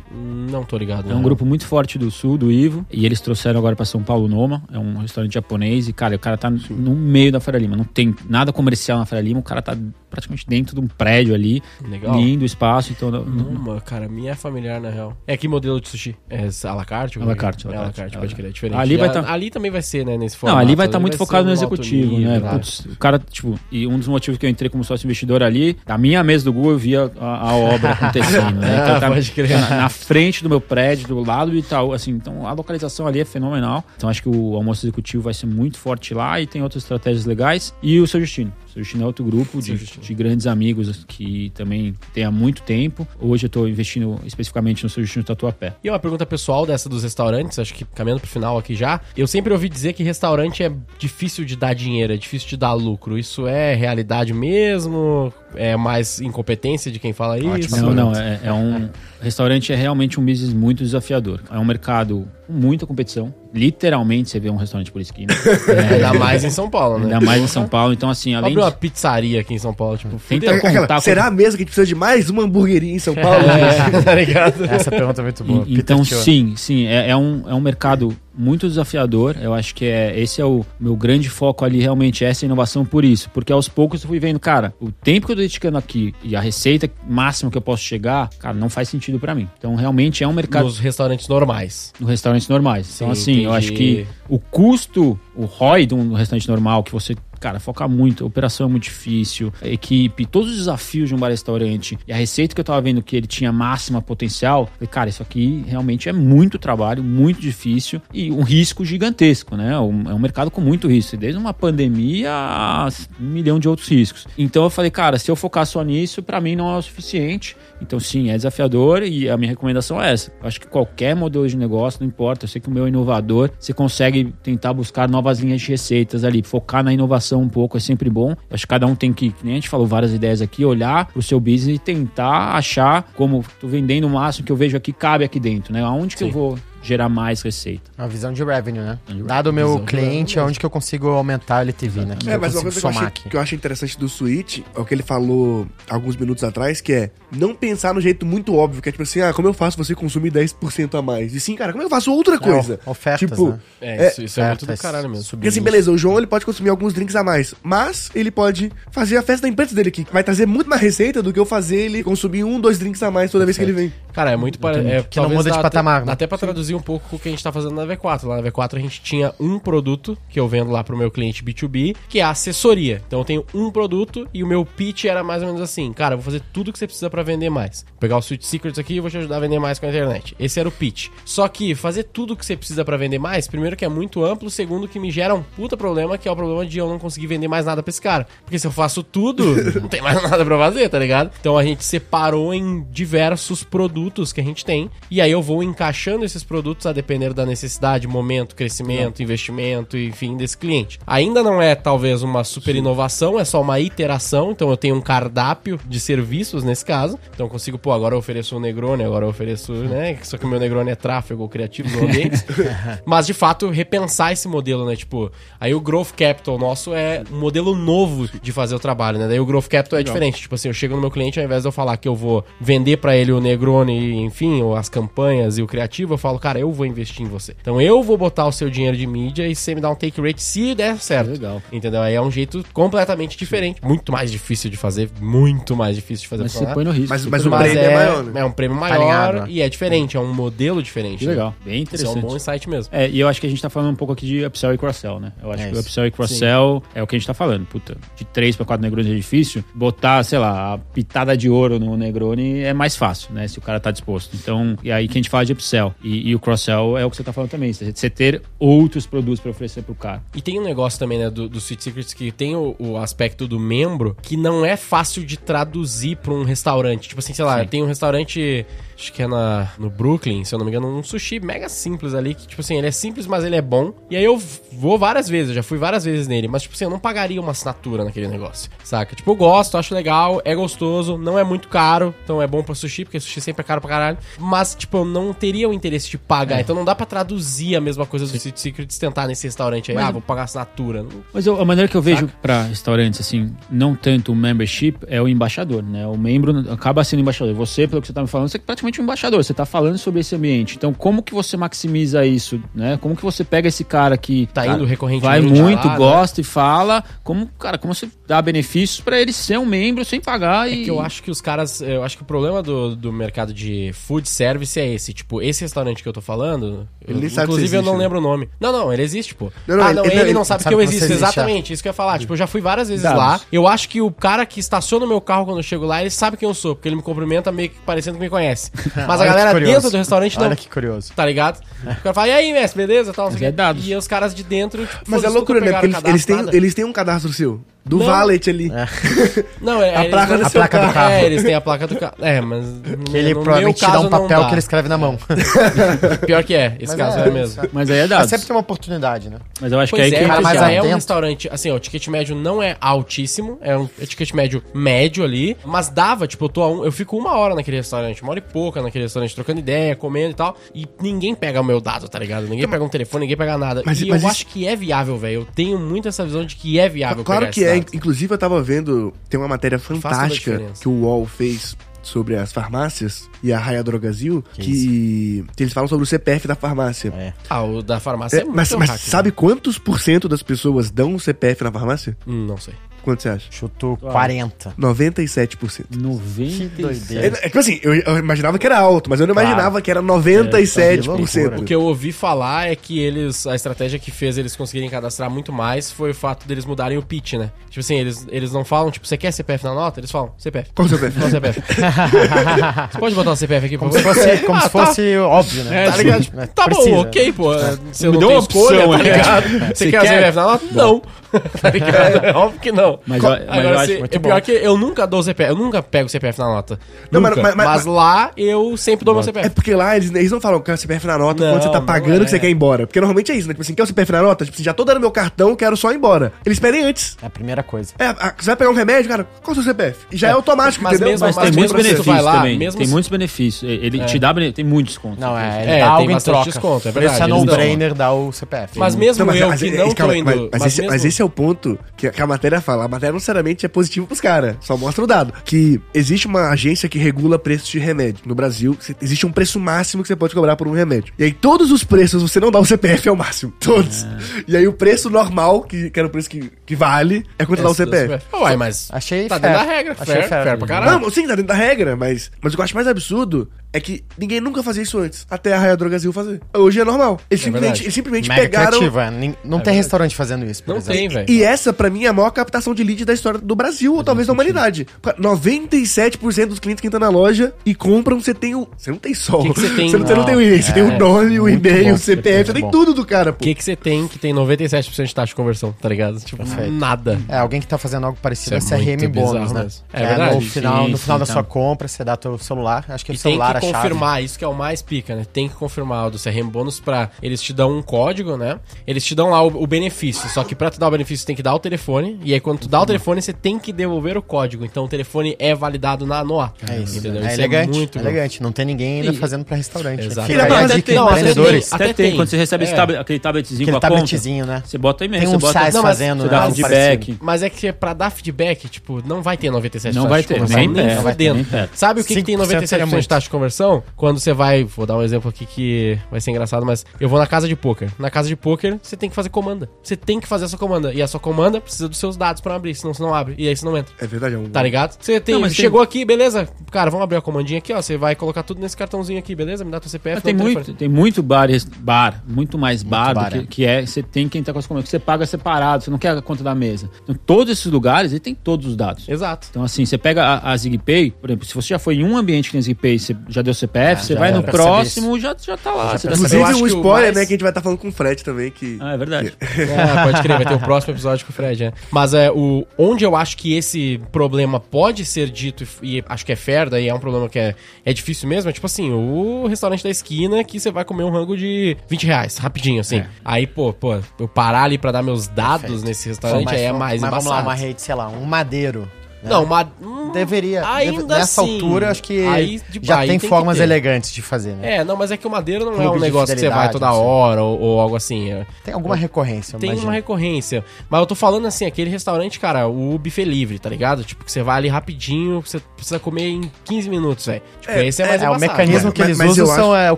Não tô ligado. É um não. grupo muito forte do Sul, do Ivo, e eles trouxeram agora pra São Paulo o Noma, é um restaurante japonês, e cara, o cara tá no meio da Faria Lima, não tem nada comercial na Faria Lima, o cara tá praticamente dentro de um prédio ali, Legal. lindo o espaço, então... não- não- Uma, cara, minha é familiar, na real. É que modelo de sushi? É à la carte? À la carte, la É à la carte, pode crer, é diferente. Ali vai E a- tá- Ali também vai ser, né, nesse Não, formato. ali vai estar muito ser focado no executivo, nível, né? claro. Putz, o cara, tipo, e um dos motivos que eu entrei como sócio investidor ali, da minha mesa do Google, eu via a, a obra acontecendo, né? Então, Ah, tá pode crer. na, na frente do meu prédio, do lado do Itaú, assim, então a localização ali é fenomenal. Então acho que o almoço executivo vai ser muito forte lá e tem outras estratégias legais. E o Seu Justino. O Seu Justino é outro grupo de, de grandes amigos que também tem há muito tempo. Hoje eu estou investindo especificamente no Justino Tatuapé. E uma pergunta pessoal dessa dos restaurantes, acho que caminhando pro final aqui já. Eu sempre ouvi dizer que restaurante é difícil de dar dinheiro, é difícil de dar lucro. Isso é realidade mesmo? É mais incompetência de quem fala isso? Não, não, é, é um. Restaurante é realmente um business muito desafiador. É um mercado com muita competição. Literalmente você vê um restaurante por esquina. É, ainda mais em São Paulo, né? Ainda mais em São Paulo. Então, assim, além Abre uma de. pizzaria aqui em São Paulo, tipo, Tenta. Aquela- contar com- será mesmo que a gente precisa de mais uma hamburgueria em São Paulo? É, tá ligado? Essa pergunta é muito boa. E- então, sim, sim, é, é um, é um mercado muito desafiador. Eu acho que é esse é o meu grande foco ali, realmente, essa inovação por isso. Porque aos poucos eu fui vendo, cara, o tempo que eu tô dedicando aqui e a receita máxima que eu posso chegar, cara, não faz sentido pra mim. Então, realmente é um mercado Nos restaurantes normais. no restaurantes normais. Sim, então, assim, eu acho entendi. que o custo, o ROI de um restaurante normal, que você, cara, foca muito, a operação é muito difícil, a equipe, todos os desafios de um bar-restaurante e a receita que eu tava vendo que ele tinha máxima potencial, falei, cara, isso aqui realmente é muito trabalho, muito difícil e um risco gigantesco, né? É um mercado com muito risco, desde uma pandemia a um milhão de outros riscos. Então eu falei, cara, se eu focar só nisso, pra mim não é o suficiente. Então, sim, é desafiador e a minha recomendação é essa. Acho que qualquer modelo de negócio, não importa, eu sei que o meu é inovador, você consegue tentar buscar novas linhas de receitas ali, focar na inovação um pouco é sempre bom. Acho que cada um tem que, que nem a gente falou várias ideias aqui, olhar pro seu business e tentar achar como tô vendendo o máximo que eu vejo aqui cabe aqui dentro, né? Aonde que Sim. eu vou gerar mais receita. Uma visão de revenue, né? Dado o meu cliente, é onde que eu consigo aumentar o LTV, né? Que É, eu mas uma coisa que eu, achei, aqui. que eu acho interessante do Switch é o que ele falou alguns minutos atrás, que é não pensar no jeito muito óbvio, que é tipo assim, ah, como eu faço você consumir 10% a mais? E sim, cara, como eu faço outra coisa? É, ofertas, tipo, né? É, isso, isso é muito do caralho mesmo. Porque assim, beleza, o João ele pode consumir alguns drinks a mais, mas ele pode fazer a festa da empresa dele aqui. Vai trazer muito mais receita do que eu fazer ele consumir um, dois drinks a mais toda vez que ele vem. Cara, é muito para é, Que não muda de patamar, Até, né? até pra traduzir um pouco o que a gente tá fazendo na V4. Lá na V4 a gente tinha um produto que eu vendo lá pro meu cliente B2B, que é a assessoria. Então eu tenho um produto e o meu pitch era mais ou menos assim: cara, eu vou fazer tudo que você precisa pra vender mais. Vou pegar o Sweet Secrets aqui e vou te ajudar a vender mais com a internet. Esse era o pitch. Só que fazer tudo que você precisa pra vender mais, primeiro que é muito amplo, segundo que me gera um puta problema, que é o problema de eu não conseguir vender mais nada pra esse cara. Porque se eu faço tudo, não tem mais nada pra fazer, tá ligado? Então a gente separou em diversos produtos que a gente tem. E aí eu vou encaixando esses produtos a depender da necessidade, momento, crescimento, investimento, enfim, desse cliente. Ainda não é talvez uma super inovação, é só uma iteração. Então eu tenho um cardápio de serviços nesse caso. Então eu consigo, pô, agora eu ofereço o Negroni, agora eu ofereço, né? Só que o meu Negroni é tráfego criativo no ambiente. Mas de fato, repensar esse modelo, né? Tipo, aí o Growth Capital nosso é um modelo novo de fazer o trabalho, né? Daí o Growth Capital é diferente. Tipo assim, eu chego no meu cliente, ao invés de eu falar que eu vou vender pra ele o Negroni, enfim, ou as campanhas e o criativo, eu falo, cara, eu vou investir em você. Então eu vou botar o seu dinheiro de mídia e você me dá um take rate se der certo. Legal. Entendeu? Aí é um jeito completamente diferente. Muito mais difícil de fazer, muito mais difícil de fazer. Mas você põe no risco. Mas- mas o prêmio é, é maior, né? é um prêmio Tá maior alinhado, né? e é diferente, é um modelo diferente. Que né? legal, bem Isso é interessante. um bom insight mesmo. É, e eu acho que a gente tá falando um pouco aqui de upsell e cross-sell, né? Eu acho É que o upsell e cross-sell é o que a gente tá falando. Puta, de 3 para 4 Negronis é difícil. Botar, sei lá, a pitada de ouro no Negroni é mais fácil, né? Se o cara tá disposto. Então, e aí que a gente fala de upsell. E, e o cross-sell é o que você tá falando também. Você ter outros produtos para oferecer pro cara. E tem um negócio também, né, do, do Sweet Secrets que tem o, o aspecto do membro que não é fácil de traduzir pra um restaurante. Tipo assim, sei lá, tem um restaurante, acho que é na, no Brooklyn, se eu não me engano, um sushi mega simples ali, que tipo assim, ele é simples, mas ele é bom. E aí eu vou várias vezes, eu já fui várias vezes nele, mas tipo assim, eu não pagaria uma assinatura naquele negócio, saca? Tipo, eu gosto, acho legal, é gostoso, não é muito caro, então é bom pra sushi, porque sushi sempre é caro pra caralho. Mas, tipo, eu não teria o interesse de pagar, então não dá pra traduzir a mesma coisa do Sweet Secrets tentar nesse restaurante aí, Mas- ah, vou pagar assinatura. Mas eu- a maneira que eu vejo pra restaurantes, assim, não tanto o membership, é o embaixador, né? O membro acaba sendo embaixador. Você, pelo que você tá me falando, você é praticamente um embaixador. Você tá falando sobre esse ambiente. Então, como que você maximiza isso, né? Como que você pega esse cara que Tá indo recorrentemente vai muito, lá, né? gosta e fala, como, cara, como você dá benefícios pra ele ser um membro sem pagar É e... que eu acho que os caras. Eu acho que o problema do, do mercado de food service é esse. Tipo, esse restaurante que eu tô falando. Ele eu- inclusive, eu existe, não né? lembro o nome. Não, não, ele existe, pô. Não, não, ah, ele- não, ele- ele, ele não sabe sabe que eu existo. existe, Exatamente, isso que eu ia falar. Tipo, eu já fui várias vezes Dados. lá. Eu acho que o cara que estaciona o meu carro quando eu chego lá, ele sabe quem eu sou, porque ele me cumprimenta meio que parecendo que me conhece. Mas a galera dentro do restaurante não. Olha que curioso. Tá ligado? O cara fala, e aí, mestre, beleza? Tal, Mas o é. E os caras de dentro, tipo, Mas é loucura, né? Porque eles, eles, têm, eles têm um cadastro seu. Do Não. Valet ali. Não, é, A placa não- do A placa do carro. É, eles têm a placa do carro. É, mas. Que ele no provavelmente meu te dá um papel dá. que ele escreve na mão. Pior que é, esse Mas caso é, é, mesmo. Mas aí é Mas dados. sempre tem uma oportunidade, né? Mas eu acho Pois que aí é, que mas já é um restaurante. Assim, ó, o ticket médio não é altíssimo, é um ticket médio médio ali, mas dava, tipo, eu tô a um, eu fico uma hora naquele restaurante, uma hora e pouca naquele restaurante, trocando ideia, comendo e tal, e ninguém pega o meu dado, tá ligado? Ninguém pega um telefone, ninguém pega nada. Mas- e mas eu isso- acho que é viável, velho. Eu tenho muito essa visão de que é viável Claro pegar que esses é. Inclusive, eu tava vendo. Tem uma matéria fantástica que o UOL fez sobre as farmácias e a Raia Drogazil, que, que eles falam sobre o CPF da farmácia. É. Ah, o da farmácia é, É, muito mas mas hack, né? sabe quantos por cento das pessoas dão o CPF na farmácia? Hum, não sei. Quanto você acha? Chutou 40. 97%. 97. Que doideira. É, é tipo assim, eu, eu imaginava que era alto, mas eu não Claro. imaginava que era É, 97%. O que eu ouvi falar é que eles. A estratégia que fez eles conseguirem cadastrar muito mais foi o fato deles mudarem o pitch, né? Tipo assim, eles, eles não falam, tipo, você quer CPF na nota? Eles falam, CPF. Qual CPF? Qual CPF? você pode botar o CPF aqui, por Como se fosse, como Ah, se tá. fosse óbvio, né? É, tá ligado? Né? Tá Precisa. bom, ok, pô. Você Me não deu tem uma escolha, opção, tá né? ligado? Você Você quer quer? CPF na nota? Não. tá ligado? É óbvio que não. Mas eu- mas eu Agora, acho se- muito é pior bom. que eu nunca dou o CPF, eu nunca pego o CPF na nota. Não, mas- mas- mas, mas- lá eu sempre dou meu É CPF. porque lá eles, eles não falam que é o CPF na nota Não, quando você tá pagando é. que você quer ir embora. Porque normalmente é isso, né? Tipo assim, quer o CPF na nota? Tipo assim, já tô dando meu cartão, quero só ir embora. Eles pedem antes. É a primeira coisa. É, a- você vai pegar um remédio, cara, qual é o seu CPF? E já é, automático, mas entendeu? mesmo- Mas, mas tem muitos assim, tu benefícios também. mesmo Tem se- muitos benefícios. Ele te dá bene- tem muito desconto. Não, é, ele É, dá algo em troca. desconto, é verdade, é eles no-brainer dar o CPF. Mas mesmo eu mas que é- não esse- tô indo. Mas, esse, esse é o ponto que, que a matéria fala. A matéria não necessariamente é positivo pros caras, só mostra o dado. Que existe uma agência que regula preços de remédio. No Brasil, existe um preço máximo que você pode cobrar por um remédio. E aí todos os preços você não dá o CPF é o máximo. Todos. E aí o preço normal, que, que era o preço que, que vale, é quando você dá o CPF. Uai, mas Achei tá fair. dentro da regra. Achei Fair, fair. fair pra caralho. Não, sim, tá dentro da regra, mas, mas o que eu acho mais absurdo é que ninguém nunca fazia isso antes, até a Raia Drogasil fazer. Hoje é normal. Eles simplesmente, verdade. eles simplesmente Mega pegaram. criativo, é. Nin- Não tem restaurante fazendo isso, por Não exemplo. tem, velho. E essa, pra mim, é a maior captação de lead da história do Brasil, ou talvez da humanidade. Pra 97% dos clientes que entram na loja e compram, você tem o. Você não tem só. Que que você tem? Você não, você não tem o e-mail, você é, tem o nome, o e-mail, bom, o CPF, você tem bom. tudo do cara, pô. O que que você tem que tem 97% de taxa de conversão, tá ligado? Tipo, Perfeito. nada. É, alguém que tá fazendo algo parecido é é CRM bônus, né? É Que verdade. No final, Sim, no final sim, da sua compra, você dá teu celular. Acho que o tem celular chave. confirmar, isso que é o mais pica, né? Tem que confirmar o do CRM bônus pra. Eles te dão um código, né? Eles te dão lá o, o benefício. Só que pra te dar o benefício, você tem que dar o telefone. E aí, quando tu dá o telefone, você tem que devolver o código. Então o telefone é validado na no ato. É isso. Entendeu? É Isso elegante, muito é elegante. Não tem ninguém ainda E- fazendo pra restaurante. Exato. Fica E aí não, a mas dica tem- não, até tem- Até Até tem, quando você recebe esse, É. tablet, aquele tabletzinho Aquele com a conta, tabletzinho, né? você bota e-mail, Tem você uns bota... Não, mas fazendo, você né? dá algo feedback. Mas é que pra dar feedback, tipo, não vai ter 97% Não de vai ter, nem nem fudendo. nem. Sabe o que, que tem 5% seria 97% de taxa de conversão? Quando você vai, vou dar um exemplo aqui que vai ser engraçado, mas eu vou na casa de poker. Na casa de poker, você tem que fazer comanda. Você tem que fazer essa comanda. E a sua comanda precisa dos seus dados pra abrir, senão você não abre. E aí você não entra. É verdade, é um. Tá ligado? Você tem, Não, mas tem- chegou aqui, beleza? Cara, vamos abrir a comandinha aqui, ó. Você vai colocar tudo nesse cartãozinho aqui, beleza? Me dá teu CPF. Tem muito, telefone. tem muito bar, bar, muito mais bar, bar, do que, é. que é, você tem que entrar com as que você paga separado, você não quer a conta da mesa. Então, todos esses lugares, ele tem todos os dados. Exato. Então, assim, você pega a, a ZigPay, por exemplo, se você já foi em um ambiente que tem ZigPay, você já deu CPF, Ah, você vai era. no próximo, já, já tá lá. já Inclusive, Eu acho um o spoiler, mais- né? Que a gente vai estar falando com o Fred também, que. Ah, é verdade. É, pode crer, vai ter o próximo episódio com o Fred, né? Mas é, o, onde eu acho que esse problema pode ser dito, e, e acho que é fair, daí é um problema que é, é difícil mesmo, é tipo assim, o restaurante da esquina que você vai comer um rango de 20 reais, rapidinho, assim. É. Aí, pô, pô, eu parar ali pra dar meus dados Perfeito. nesse restaurante Mas aí é mais mas vamos lá, embaçado. uma rede, sei lá, um madeiro. Né? Não, mas... hum, Deveria. Ainda deve- nessa assim, altura, eu acho que aí de- já aí tem, tem formas elegantes de fazer, né? É, não, mas é que o madeiro não é Clube um de negócio que você vai toda hora ou, ou algo assim. é. Tem alguma recorrência, Tem imagino. uma recorrência. Mas eu tô falando assim, aquele restaurante, cara, o buffet livre, tá ligado? Tipo, que você vai ali rapidinho, você precisa comer em 15 minutos, velho. Tipo, É, esse é mais É, o mecanismo que eles mas usam são é, o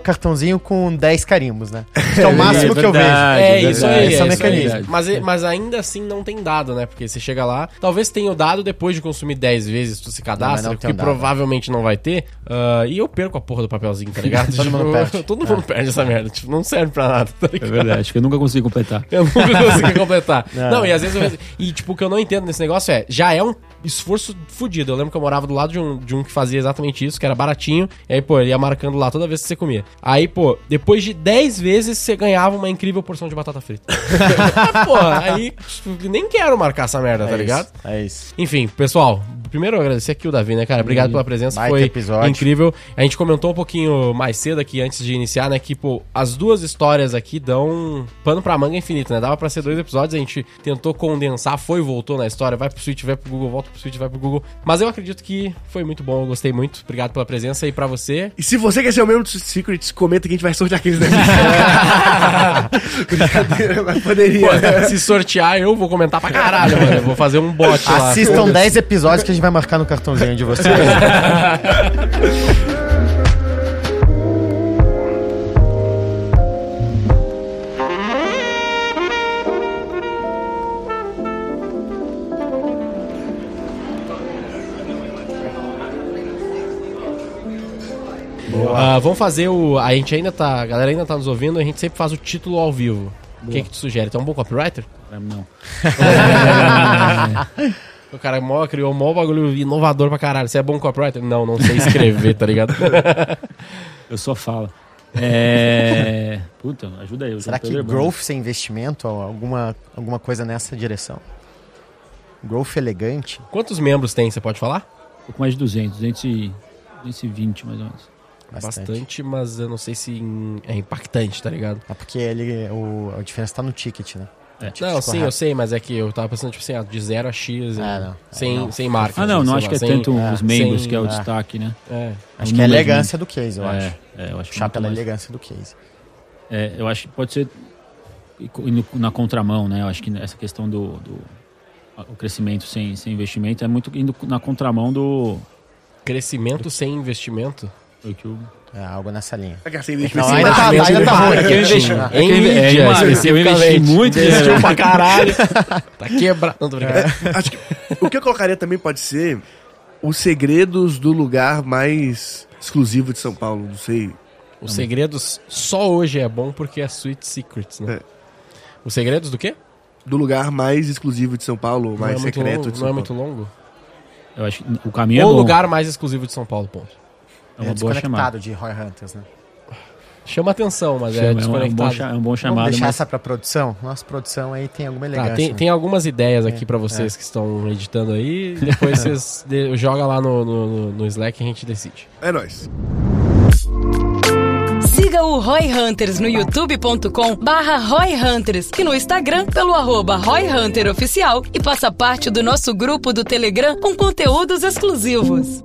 cartãozinho com 10 carimbos, né? Que é o máximo que eu vejo. É, isso aí, Esse é é o mecanismo. Mas, mas ainda assim não tem dado, né? Porque você chega lá, talvez tenha o dado depois de consumir 10 vezes, tu se cadastra, não que provavelmente não vai ter. ah, e eu perco a porra do papelzinho, tá ligado? Todo mundo perde. Todo mundo perde essa merda. Tipo, não serve pra nada, tá É ligado? verdade, acho que eu nunca consegui completar. Eu nunca consegui completar. Não. Não, e às vezes eu... E, tipo, o que eu não entendo nesse negócio é... Já é um esforço fudido. Eu lembro que eu morava do lado de um, de um que fazia exatamente isso, que era baratinho. E aí, pô, ele ia marcando lá toda vez que você comia. Aí, pô, depois de 10 vezes, você ganhava uma incrível porção de batata frita. pô, aí... tipo, nem quero marcar essa merda, tá É ligado? isso, É isso. Enfim, pessoal, primeiro eu agradecer aqui o Davi, né, cara? Obrigado pela presença, baita foi episódio. incrível. A gente comentou um pouquinho mais cedo aqui, antes de iniciar, né, que, pô, as duas histórias aqui dão pano pra manga infinito, né? Dava pra ser dois episódios, a gente tentou condensar, foi e voltou na história, vai pro Switch, vai pro Google, volta pro Switch, vai pro Google. Mas eu acredito que foi muito bom, eu gostei muito. Obrigado pela presença e pra você... E se você quer ser o membro do Secrets, comenta que a gente vai sortear aqueles daqui. Brincadeira, mas poderia. Pô, se sortear, eu vou comentar pra caralho, mano. Eu vou fazer um bot lá. Assistam 10 episódios que a gente vai marcar no cartãozinho de vocês. Ah, vamos fazer o. A gente ainda tá. A galera ainda tá nos ouvindo, a gente sempre faz o título ao vivo. O que, que tu sugere? Tu é um bom copywriter? Não. O cara mó, criou um mó bagulho inovador pra caralho. Você é bom copywriter? Não, não sei escrever, tá ligado? Eu só falo. É... Puta, ajuda aí. eu Será que growth sem investimento, ou alguma, alguma coisa nessa direção? Growth elegante? Quantos membros tem, você pode falar? Um pouco mais de 200, 200 e 220 mais ou menos. Bastante, mas eu não sei se é impactante, tá ligado? É porque ele, o, a diferença tá no ticket, né? É. Ticket Não, sim, correto. eu sei, mas é que eu tava pensando, tipo assim, ah, de 0 a X, Ah, não. sem, Não. sem marca. Ah, não, não acho que é sem- tanto é, os membros sem- que é o é. destaque, né? É. Acho que é a elegância do case, eu é, acho. É, eu acho muito pela mais- elegância do case. É, eu acho que pode ser na contramão, né? Eu acho que essa questão do, do- o crescimento sem, sem investimento é muito indo na contramão do Crescimento sem investimento. do que o É algo nessa linha. É que assim, Não, investimento ainda tá, ainda tá ruim. eu investi- em é. que eu inve- mídia, é, marketing, eu investi muito Investiu dinheiro. pra caralho. tá quebrado. Não, tô brincando. Acho que o que eu colocaria também pode ser os segredos do lugar mais exclusivo de São Paulo. Não sei. Os segredos só hoje é bom porque é Sweet Secrets, né? É. Os segredos do quê? Do lugar mais exclusivo de São Paulo, Não mais é secreto longo, de São Não é Paulo. muito longo? Eu acho que o caminho é o lugar mais exclusivo de São Paulo, ponto. É uma É boa chamada. desconectado de Roy Hunters, né? Chama atenção, mas Chama, é é, um, é um bom, desconectado. é um bom Vamos chamado, deixar mas essa pra produção? Nossa produção aí tem alguma Tá, elegância. tem, né? tem algumas ideias aqui pra vocês que estão editando aí. Depois vocês de- joga lá no, no, no Slack e a gente decide. É nóis. Siga o Roy Hunters no youtube.com barra Roy Hunters e no Instagram pelo arroba Roy Hunter Oficial e faça parte do nosso grupo do Telegram com conteúdos exclusivos.